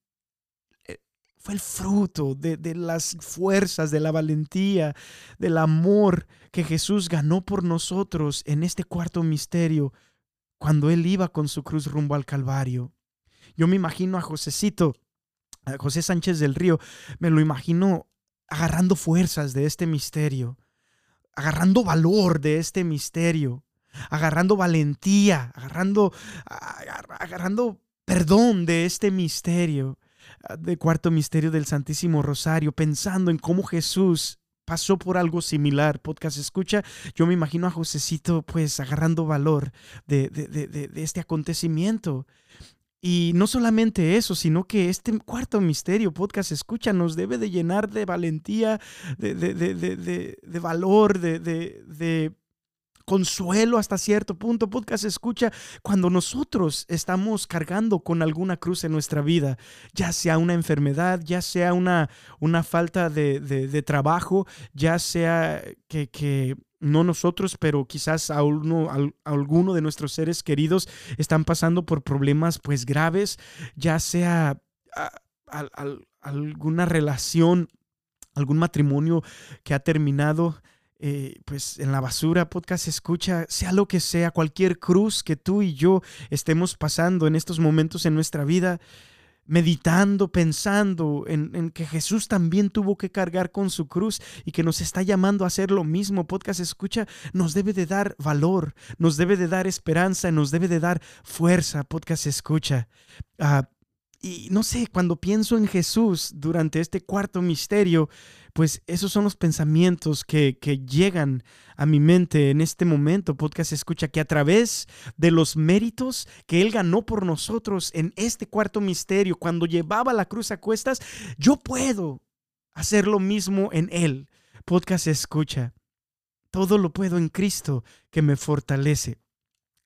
eh, fue el fruto de, de las fuerzas, de la valentía, del amor que Jesús ganó por nosotros en este cuarto misterio, cuando Él iba con su cruz rumbo al Calvario. Yo me imagino a Josecito a José Sánchez del Río, me lo imagino agarrando fuerzas de este misterio, agarrando valor de este misterio, agarrando valentía, agarrando, agar- agarrando perdón de este misterio, ah, de cuarto misterio del Santísimo Rosario, pensando en cómo Jesús pasó por algo similar. Podcast escucha, yo me imagino a Josecito pues agarrando valor de- de- de- de este acontecimiento. Y no solamente eso, sino que este cuarto misterio, podcast escucha, nos debe de llenar de valentía, de, de- de- de- valor, de, consuelo hasta cierto punto. Podcast escucha cuando nosotros estamos cargando con alguna cruz en nuestra vida, ya sea una enfermedad, ya sea una, una falta de, de- trabajo, ya sea que no nosotros, pero quizás a uno- a alguno de nuestros seres queridos están pasando por problemas pues graves, ya sea al- al- alguna relación, algún matrimonio que ha terminado eh, pues en la basura, podcast escucha, sea lo que sea, cualquier cruz que tú y yo estemos pasando en estos momentos en nuestra vida, meditando, pensando en, que Jesús también tuvo que cargar con su cruz y que nos está llamando a hacer lo mismo, podcast escucha, nos debe de dar valor, nos debe de dar esperanza, nos debe de dar fuerza, podcast escucha. Ah, y no sé, cuando pienso en Jesús durante este cuarto misterio, pues esos son los pensamientos que, que llegan a mi mente en este momento, podcast escucha, que a través de los méritos que Él ganó por nosotros en este cuarto misterio, cuando llevaba la cruz a cuestas, yo puedo hacer lo mismo en Él. Podcast escucha, todo lo puedo en Cristo que me fortalece.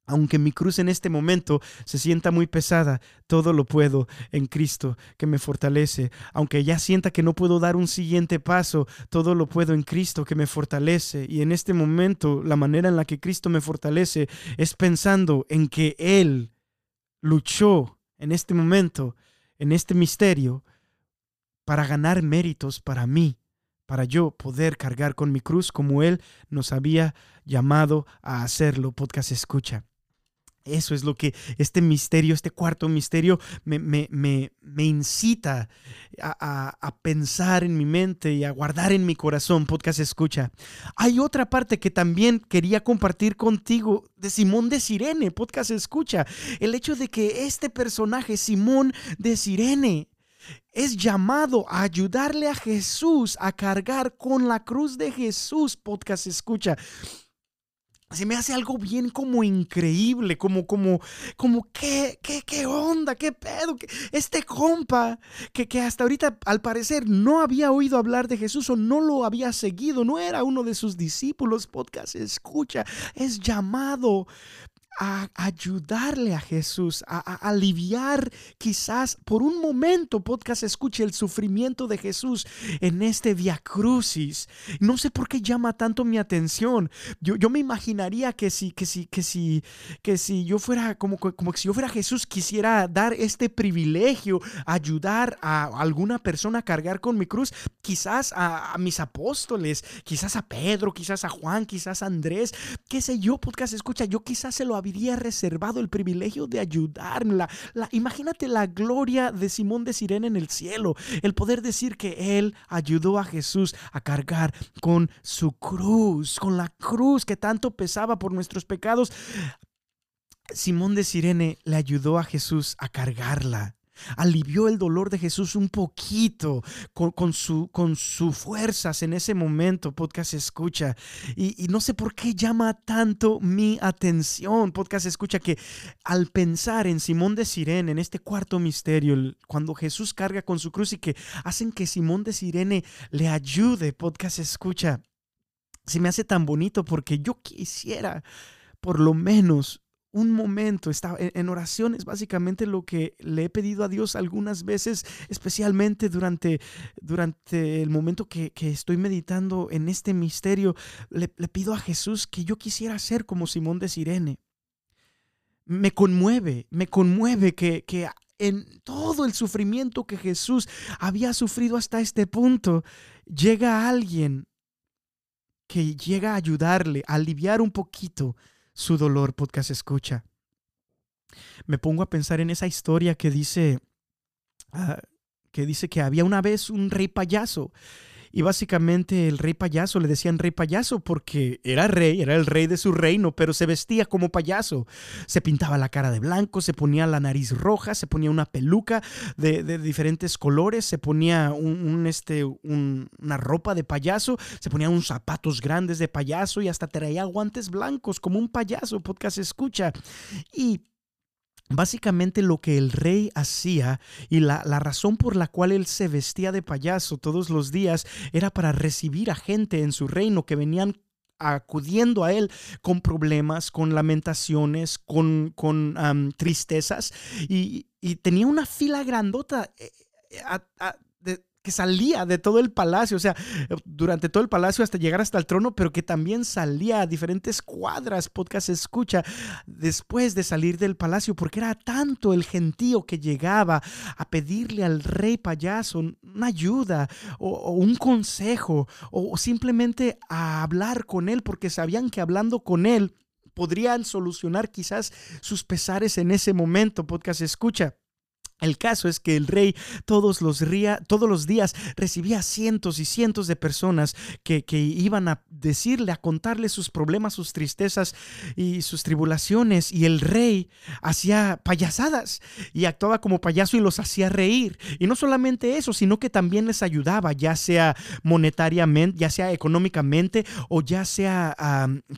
Aunque mi cruz en este momento se sienta muy pesada, todo lo puedo en Cristo que me fortalece. Aunque ya sienta que no puedo dar un siguiente paso, todo lo puedo en Cristo que me fortalece. Y en este momento, la manera en la que Cristo me fortalece es pensando en que Él luchó en este momento, en este misterio, para ganar méritos para mí, para yo poder cargar con mi cruz como Él nos había llamado a hacerlo. Podcast escucha. Eso es lo que este misterio, este cuarto misterio, me, me, me, me incita a, a, a, pensar en mi mente y a guardar en mi corazón. Podcast escucha. Hay otra parte que también quería compartir contigo de Simón de Sirene. Podcast escucha. El hecho de que este personaje, Simón de Sirene, es llamado a ayudarle a Jesús a cargar con la cruz de Jesús. Podcast escucha se me hace algo bien como increíble, como, como, como, ¿qué, qué, qué onda? ¿Qué pedo? Este compa que, que hasta ahorita al parecer no había oído hablar de Jesús o no lo había seguido, no era uno de sus discípulos, podcast, escucha, es llamado a ayudarle a Jesús, a, aliviar quizás por un momento, podcast, escuche el sufrimiento de Jesús en este Via Crucis. No sé por qué llama tanto mi atención. Yo, yo me imaginaría que si, que si, que si, que si yo fuera como, como si yo fuera Jesús, quisiera dar este privilegio, ayudar a alguna persona a cargar con mi cruz, quizás a, a mis apóstoles, quizás a Pedro, quizás a Juan, quizás a Andrés, qué sé yo, podcast, escucha, yo quizás se lo había reservado el privilegio de ayudarla. La, imagínate la gloria de Simón de Sirene en el cielo, el poder decir que él ayudó a Jesús a cargar con su cruz, con la cruz que tanto pesaba por nuestros pecados. Simón de Sirene le ayudó a Jesús a cargarla alivió el dolor de Jesús un poquito con, con, su, sus fuerzas en ese momento, podcast escucha. Y, y, no sé por qué llama tanto mi atención, podcast escucha, que al pensar en Simón de Sirene, en este cuarto misterio, cuando Jesús carga con su cruz y que hacen que Simón de Sirene le ayude, podcast escucha, se me hace tan bonito porque yo quisiera por lo menos un momento, está en oraciones, básicamente lo que le he pedido a Dios algunas veces, especialmente durante, durante el momento que, que estoy meditando en este misterio, le, le, pido a Jesús que yo quisiera ser como Simón de Sirene. Me conmueve, me conmueve que, que en todo el sufrimiento que Jesús había sufrido hasta este punto, llega alguien que llega a ayudarle, a aliviar un poquito su dolor, podcast escucha. Me pongo a pensar en esa historia que dice, uh, que dice que había una vez un rey payaso. Y básicamente el rey payaso le decían rey payaso porque era rey, era el rey de su reino, pero se vestía como payaso. Se pintaba la cara de blanco, se ponía la nariz roja, se ponía una peluca de, de diferentes colores, se ponía un, este, un, una ropa de payaso, se ponía unos zapatos grandes de payaso y hasta traía guantes blancos como un payaso, podcast escucha. Y Básicamente lo que el rey hacía y la, la, razón por la cual él se vestía de payaso todos los días era para recibir a gente en su reino que venían acudiendo a él con problemas, con lamentaciones, con, con tristezas y, y, tenía una fila grandota. eh, de, que salía de todo el palacio, o sea, durante todo el palacio hasta llegar hasta el trono, pero que también salía a diferentes cuadras, podcast escucha, después de salir del palacio, porque era tanto el gentío que llegaba a pedirle al rey payaso una ayuda o, o un consejo o simplemente a hablar con él, porque sabían que hablando con él podrían solucionar quizás sus pesares en ese momento, podcast escucha. El caso es que el rey todos los, ría, todos los días recibía cientos y cientos de personas que, que, iban a decirle, a contarle sus problemas, sus tristezas y sus tribulaciones. Y el rey hacía payasadas y actuaba como payaso y los hacía reír. Y no solamente eso, sino que también les ayudaba, ya sea monetariamente, ya sea económicamente o ya sea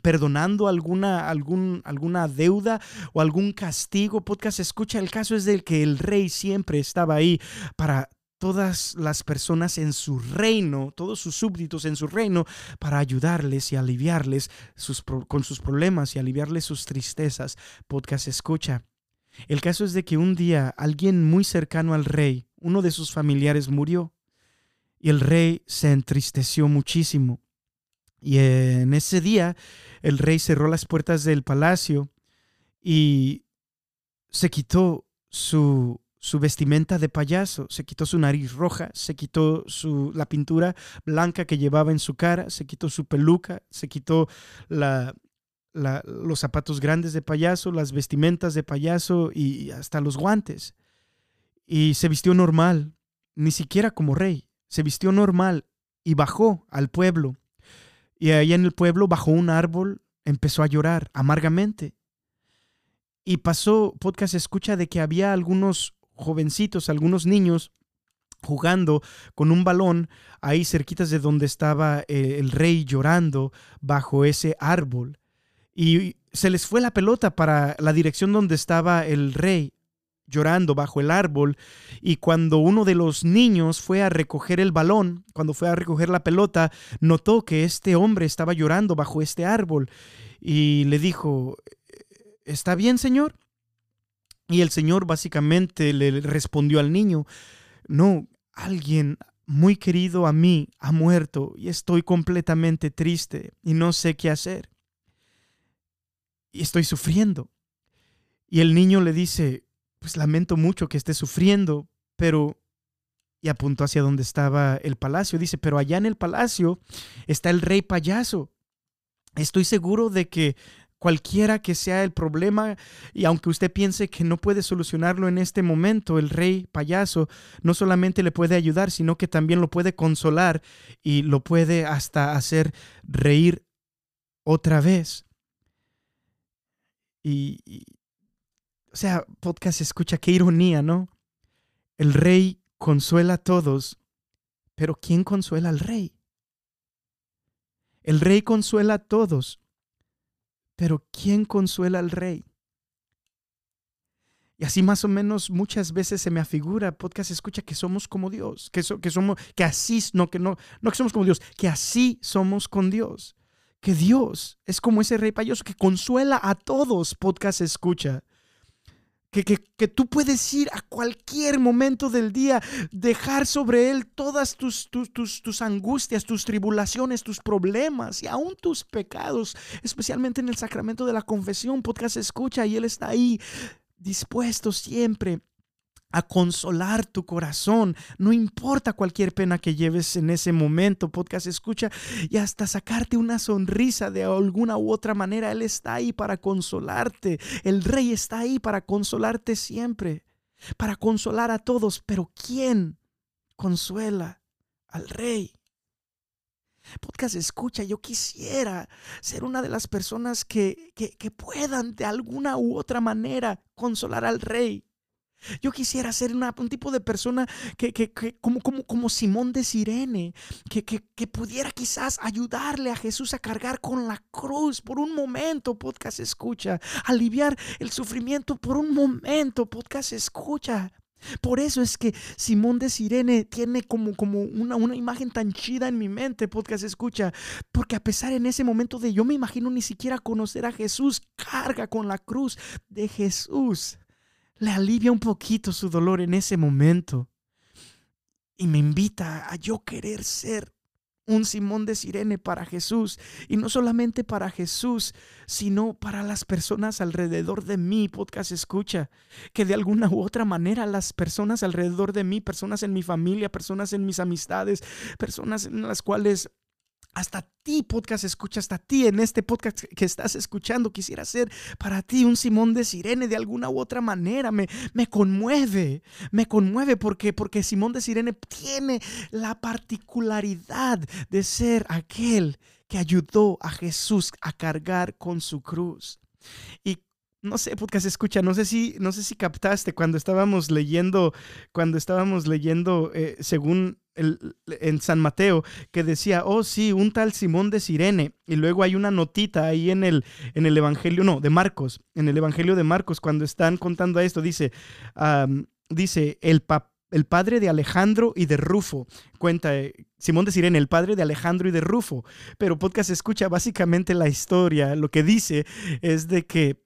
perdonando alguna, algún, alguna deuda o algún castigo. Podcast escucha, el caso es del que el rey siempre estaba ahí para todas las personas en su reino, todos sus súbditos en su reino, para ayudarles y aliviarles sus, con sus problemas y aliviarles sus tristezas. Podcast escucha. El caso es de que un día alguien muy cercano al rey, uno de sus familiares, murió y el rey se entristeció muchísimo. Y en ese día el rey cerró las puertas del palacio y se quitó su su vestimenta de payaso, se quitó su nariz roja, se quitó su, la pintura blanca que llevaba en su cara, se quitó su peluca, se quitó la, la, los zapatos grandes de payaso, las vestimentas de payaso y hasta los guantes. Y se vistió normal, ni siquiera como rey, se vistió normal y bajó al pueblo. Y allá en el pueblo, bajo un árbol, empezó a llorar amargamente. Y pasó, podcast escucha, de que había algunos jovencitos, algunos niños jugando con un balón ahí cerquitas de donde estaba eh, el rey llorando bajo ese árbol. Y se les fue la pelota para la dirección donde estaba el rey llorando bajo el árbol y cuando uno de los niños fue a recoger el balón, cuando fue a recoger la pelota, notó que este hombre estaba llorando bajo este árbol y le dijo, ¿está bien, señor? Y el Señor básicamente le respondió al niño, no, alguien muy querido a mí ha muerto y estoy completamente triste y no sé qué hacer. Y estoy sufriendo. Y el niño le dice, pues lamento mucho que esté sufriendo, pero... Y apuntó hacia donde estaba el palacio. Dice, pero allá en el palacio está el rey payaso. Estoy seguro de que cualquiera que sea el problema, y aunque usted piense que no puede solucionarlo en este momento, el rey payaso no solamente le puede ayudar, sino que también lo puede consolar y lo puede hasta hacer reír otra vez. Y, o sea, podcast escucha qué ironía, ¿no? El rey consuela a todos, pero ¿quién consuela al rey? El rey consuela a todos, pero ¿quién consuela al rey? Y así más o menos muchas veces se me afigura, podcast escucha que somos como Dios, que, que somos, que así, no, que no, no que somos como Dios, que así somos con Dios. Que Dios es como ese rey payoso que consuela a todos, podcast escucha. Que, que, que, tú puedes ir a cualquier momento del día, dejar sobre Él todas tus, tus, tus, tus, angustias, tus tribulaciones, tus problemas y aún tus pecados, especialmente en el sacramento de la confesión. Podcast escucha y Él está ahí dispuesto siempre a consolar tu corazón, no importa cualquier pena que lleves en ese momento, podcast escucha, y hasta sacarte una sonrisa de alguna u otra manera, Él está ahí para consolarte, el Rey está ahí para consolarte siempre, para consolar a todos, pero ¿quién consuela al rey. Podcast escucha, yo quisiera ser una de las personas que, que, que puedan de alguna u otra manera consolar al rey. Yo quisiera ser un tipo de persona que, como, Simón de Sirene, que, pudiera quizás ayudarle a Jesús a cargar con la cruz por un momento, podcast escucha, aliviar el sufrimiento por un momento, podcast escucha. Por eso es que Simón de Sirene tiene como, como una, una, imagen tan chida en mi mente, podcast escucha, porque a pesar en ese momento de yo me imagino ni siquiera conocer a Jesús, carga con la cruz de Jesús. Le alivia un poquito su dolor en ese momento y me invita a yo querer ser un Simón de Sirene para Jesús. Y no solamente para Jesús, sino para las personas alrededor de mí, podcast escucha. Que de alguna u otra manera las personas alrededor de mí, personas en mi familia, personas en mis amistades, personas en las cuales hasta ti, podcast escucha, hasta ti en este podcast que estás escuchando, quisiera ser para ti un Simón de Sirene de alguna u otra manera. Me, me conmueve, me conmueve porque, porque Simón de Sirene tiene la particularidad de ser aquel que ayudó a Jesús a cargar con su cruz. Y no sé, podcast escucha, no sé si, no sé si captaste cuando estábamos leyendo, cuando estábamos leyendo, eh, según en San Mateo, que decía, oh sí, un tal Simón de Sirene. Y luego hay una notita ahí en el, en el Evangelio, no, de Marcos, en el Evangelio de Marcos, cuando están contando esto, dice, dice, el el padre de Alejandro y de Rufo. Cuenta eh, Simón de Sirene, el padre de Alejandro y de Rufo. Pero podcast escucha básicamente la historia. Lo que dice es de que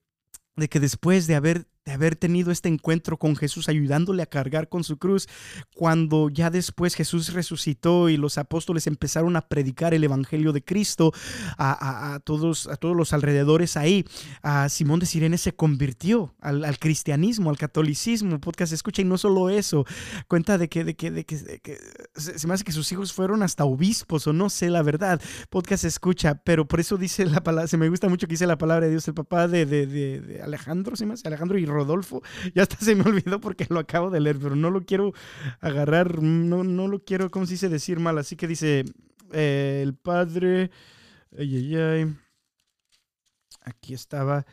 de que después de haber de haber tenido este encuentro con Jesús, ayudándole a cargar con su cruz, cuando ya después Jesús resucitó y los apóstoles empezaron a predicar el Evangelio de Cristo a, todos, a todos los alrededores ahí, a Simón de Sirene se convirtió al, cristianismo, al catolicismo, podcast escucha, y no solo eso, cuenta de que, de que, de que, se me hace que sus hijos fueron hasta obispos o no sé la verdad, podcast escucha, pero por eso dice la palabra, se me gusta mucho que dice la palabra de Dios, el papá de, de Alejandro, se me hace Alejandro y Rodolfo, [LAUGHS] ya hasta se me olvidó porque lo acabo de leer, pero no lo quiero agarrar, no, no lo quiero, ¿cómo se dice decir mal? Así que dice, eh, el padre, ay, ay, ay, aquí estaba,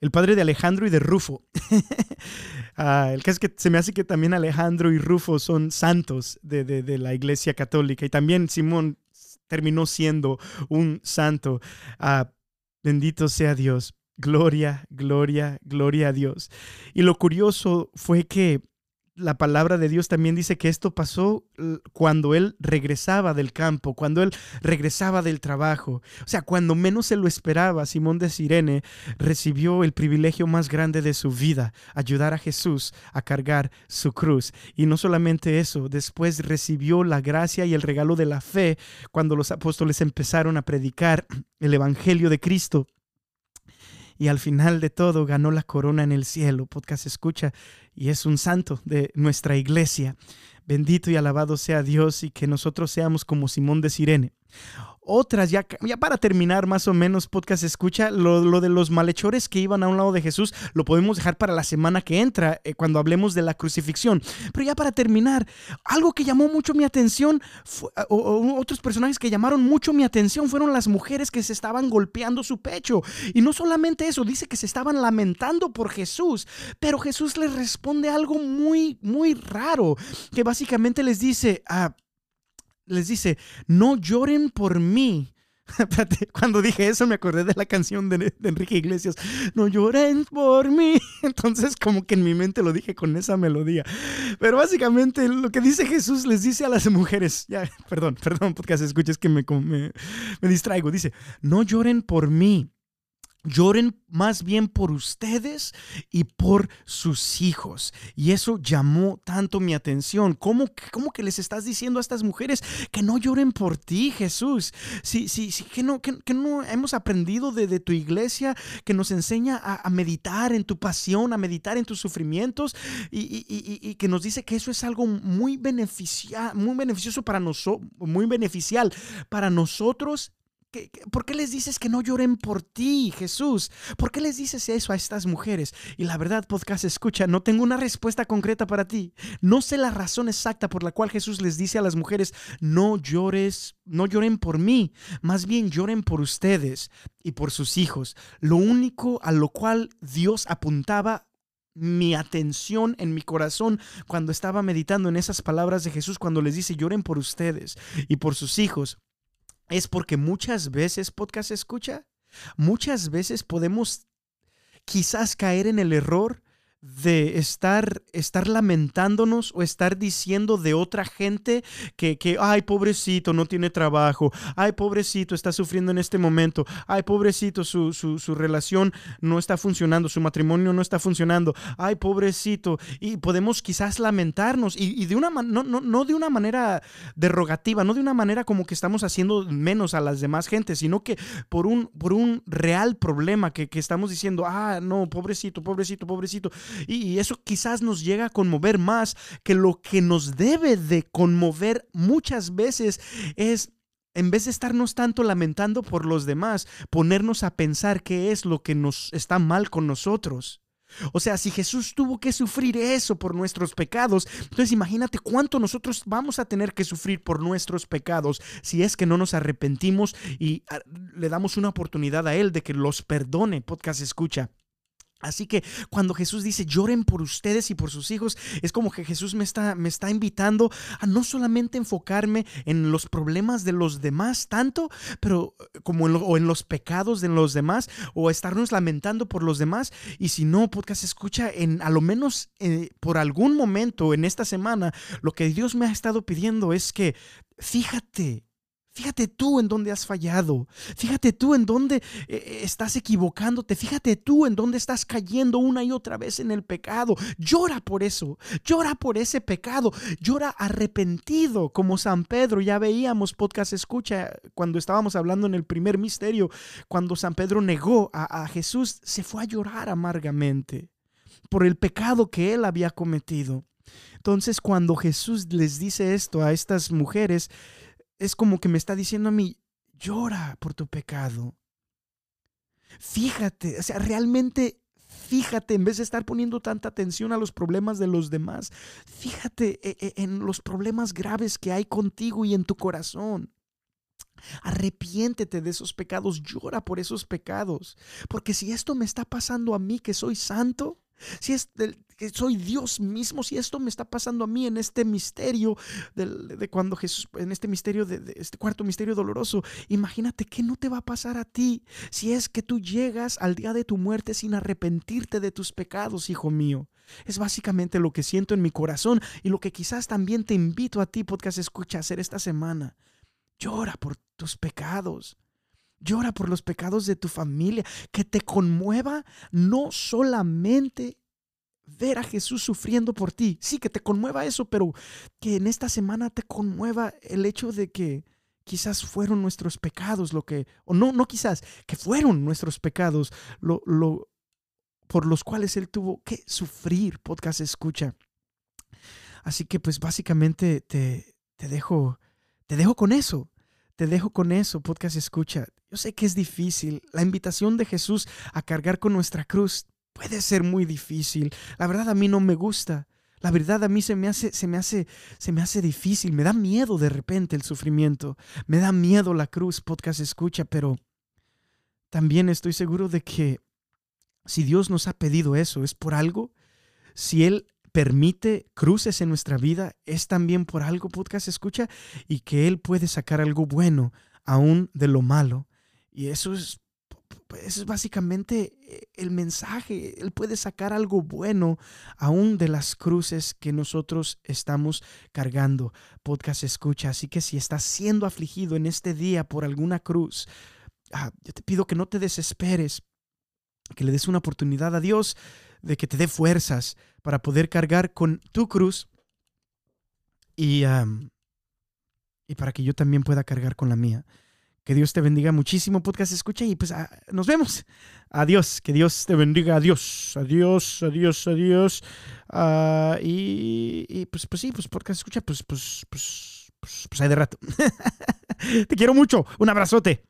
el padre de Alejandro y de Rufo. [LAUGHS] ah, el caso es que se me hace que también Alejandro y Rufo son santos de, de, la iglesia católica y también Simón terminó siendo un santo. Ah, bendito sea Dios. Gloria, gloria, gloria a Dios. Y lo curioso fue que la palabra de Dios también dice que esto pasó cuando él regresaba del campo, cuando él regresaba del trabajo. O sea, cuando menos se lo esperaba, Simón de Sirene recibió el privilegio más grande de su vida, ayudar a Jesús a cargar su cruz. Y no solamente eso, después recibió la gracia y el regalo de la fe cuando los apóstoles empezaron a predicar el Evangelio de Cristo y al final de todo ganó la corona en el cielo. Podcast escucha y es un santo de nuestra iglesia. Bendito y alabado sea Dios y que nosotros seamos como Simón de Sirene otras, ya, para terminar más o menos, podcast escucha, lo, de los malhechores que iban a un lado de Jesús, lo podemos dejar para la semana que entra, eh, cuando hablemos de la crucifixión. Pero ya para terminar, algo que llamó mucho mi atención, o, otros personajes que llamaron mucho mi atención, fueron las mujeres que se estaban golpeando su pecho. Y no solamente eso, dice que se estaban lamentando por Jesús, pero Jesús les responde algo muy, muy raro, que básicamente les dice, ah, les dice, no lloren por mí. [LAUGHS] Cuando dije eso me acordé de la canción de, Enrique Iglesias, no lloren por mí. [LAUGHS] Entonces como que en mi mente lo dije con esa melodía. Pero básicamente lo que dice Jesús les dice a las mujeres, ya, [LAUGHS] perdón, perdón, porque se escucha, es que me, me, me distraigo, dice, no lloren por mí Lloren más bien por ustedes y por sus hijos. Y eso llamó tanto mi atención. ¿Cómo, cómo que les estás diciendo a estas mujeres que no lloren por ti, Jesús? Sí, sí, sí, que no, que, no hemos aprendido de, tu iglesia que nos enseña a, meditar en tu pasión, a meditar en tus sufrimientos y, que nos dice que eso es algo muy, beneficia, muy beneficioso para nosotros, muy beneficial para nosotros ¿Qué- qué- ¿Por qué les dices que no lloren por ti, Jesús? ¿Por qué les dices eso a estas mujeres? Y la verdad, podcast escucha, no tengo una respuesta concreta para ti. No sé la razón exacta por la cual Jesús les dice a las mujeres, no llores, no lloren por mí, más bien lloren por ustedes y por sus hijos. Lo único a lo cual Dios apuntaba mi atención en mi corazón cuando estaba meditando en esas palabras de Jesús, cuando les dice, lloren por ustedes y por sus hijos, es porque muchas veces, podcast escucha, muchas veces podemos quizás caer en el error de estar, estar lamentándonos o estar diciendo de otra gente que, que, ay, pobrecito, no tiene trabajo, ay, pobrecito, está sufriendo en este momento, ay, pobrecito, su, su, su relación no está funcionando, su matrimonio no está funcionando, ay, pobrecito, y podemos quizás lamentarnos y, y de una no, no, no de una manera derogativa, no de una manera como que estamos haciendo menos a las demás gentes, sino que por un, por un real problema que, que estamos diciendo, ah, no, pobrecito, pobrecito, pobrecito. Y, eso quizás nos llega a conmover más que lo que nos debe de conmover muchas veces es... En vez de estarnos tanto lamentando por los demás, ponernos a pensar qué es lo que nos está mal con nosotros. O sea, si Jesús tuvo que sufrir eso por nuestros pecados, entonces imagínate cuánto nosotros vamos a tener que sufrir por nuestros pecados si es que no nos arrepentimos y ah, le damos una oportunidad a Él de que los perdone. Podcast escucha. Así que cuando Jesús dice lloren por ustedes y por sus hijos, es como que Jesús me está, me está invitando a no solamente enfocarme en los problemas de los demás tanto, pero eh, como en, o en los pecados de los demás, o estarnos lamentando por los demás. Y si no, podcast escucha, en a lo menos eh, por algún momento en esta semana, lo que Dios me ha estado pidiendo es que fíjate. Fíjate tú en dónde has fallado. Fíjate tú en dónde eh, estás equivocándote. Fíjate tú en dónde estás cayendo una y otra vez en el pecado. Llora por eso. Llora por ese pecado. Llora arrepentido como San Pedro. Ya veíamos podcast escucha cuando estábamos hablando en el primer misterio. Cuando San Pedro negó a, a Jesús, se fue a llorar amargamente por el pecado que él había cometido. Entonces cuando Jesús les dice esto a estas mujeres, es como que me está diciendo a mí, llora por tu pecado. Fíjate, o sea, realmente fíjate, en vez de estar poniendo tanta atención a los problemas de los demás, fíjate e- e- en los problemas graves que hay contigo y en tu corazón. Arrepiéntete de esos pecados, llora por esos pecados. Porque si esto me está pasando a mí, que soy santo, si es del- que soy Dios mismo, si esto me está pasando a mí en este misterio de cuando Jesús, en este misterio, de, de este cuarto misterio doloroso, imagínate que no te va a pasar a ti si es que tú llegas al día de tu muerte sin arrepentirte de tus pecados, hijo mío. Es básicamente lo que siento en mi corazón y lo que quizás también te invito a ti, podcast escucha, a hacer esta semana. Llora por tus pecados. Llora por los pecados de tu familia. Que te conmueva no solamente ver a Jesús sufriendo por ti. Sí, que te conmueva eso, pero que en esta semana te conmueva el hecho de que quizás fueron nuestros pecados lo que, o no, no quizás, que fueron nuestros pecados lo, lo, por los cuales Él tuvo que sufrir, podcast escucha. Así que pues básicamente te, te dejo, te dejo con eso. Te dejo con eso, podcast escucha. Yo sé que es difícil. La invitación de Jesús a cargar con nuestra cruz puede ser muy difícil. La verdad a mí no me gusta. La verdad a mí se me hace, se me hace, se me hace difícil. Me da miedo de repente el sufrimiento. Me da miedo la cruz, podcast escucha, pero también estoy seguro de que si Dios nos ha pedido eso, es por algo. Si Él permite cruces en nuestra vida, es también por algo, podcast escucha, y que Él puede sacar algo bueno aún de lo malo. Y eso es, eso es básicamente eh, el mensaje. Él puede sacar algo bueno aún de las cruces que nosotros estamos cargando. Podcast escucha. Así que si estás siendo afligido en este día por alguna cruz, ah, yo te pido que no te desesperes, que le des una oportunidad a Dios de que te dé fuerzas para poder cargar con tu cruz y, um, y para que yo también pueda cargar con la mía. Que Dios te bendiga muchísimo, podcast escucha y pues ah, nos vemos. Adiós, que Dios te bendiga, adiós, adiós, adiós, adiós. Ah, y, y, pues, pues sí, pues podcast escucha, pues, pues, pues, pues, pues hay de rato. [LAUGHS] te quiero mucho, un abrazote.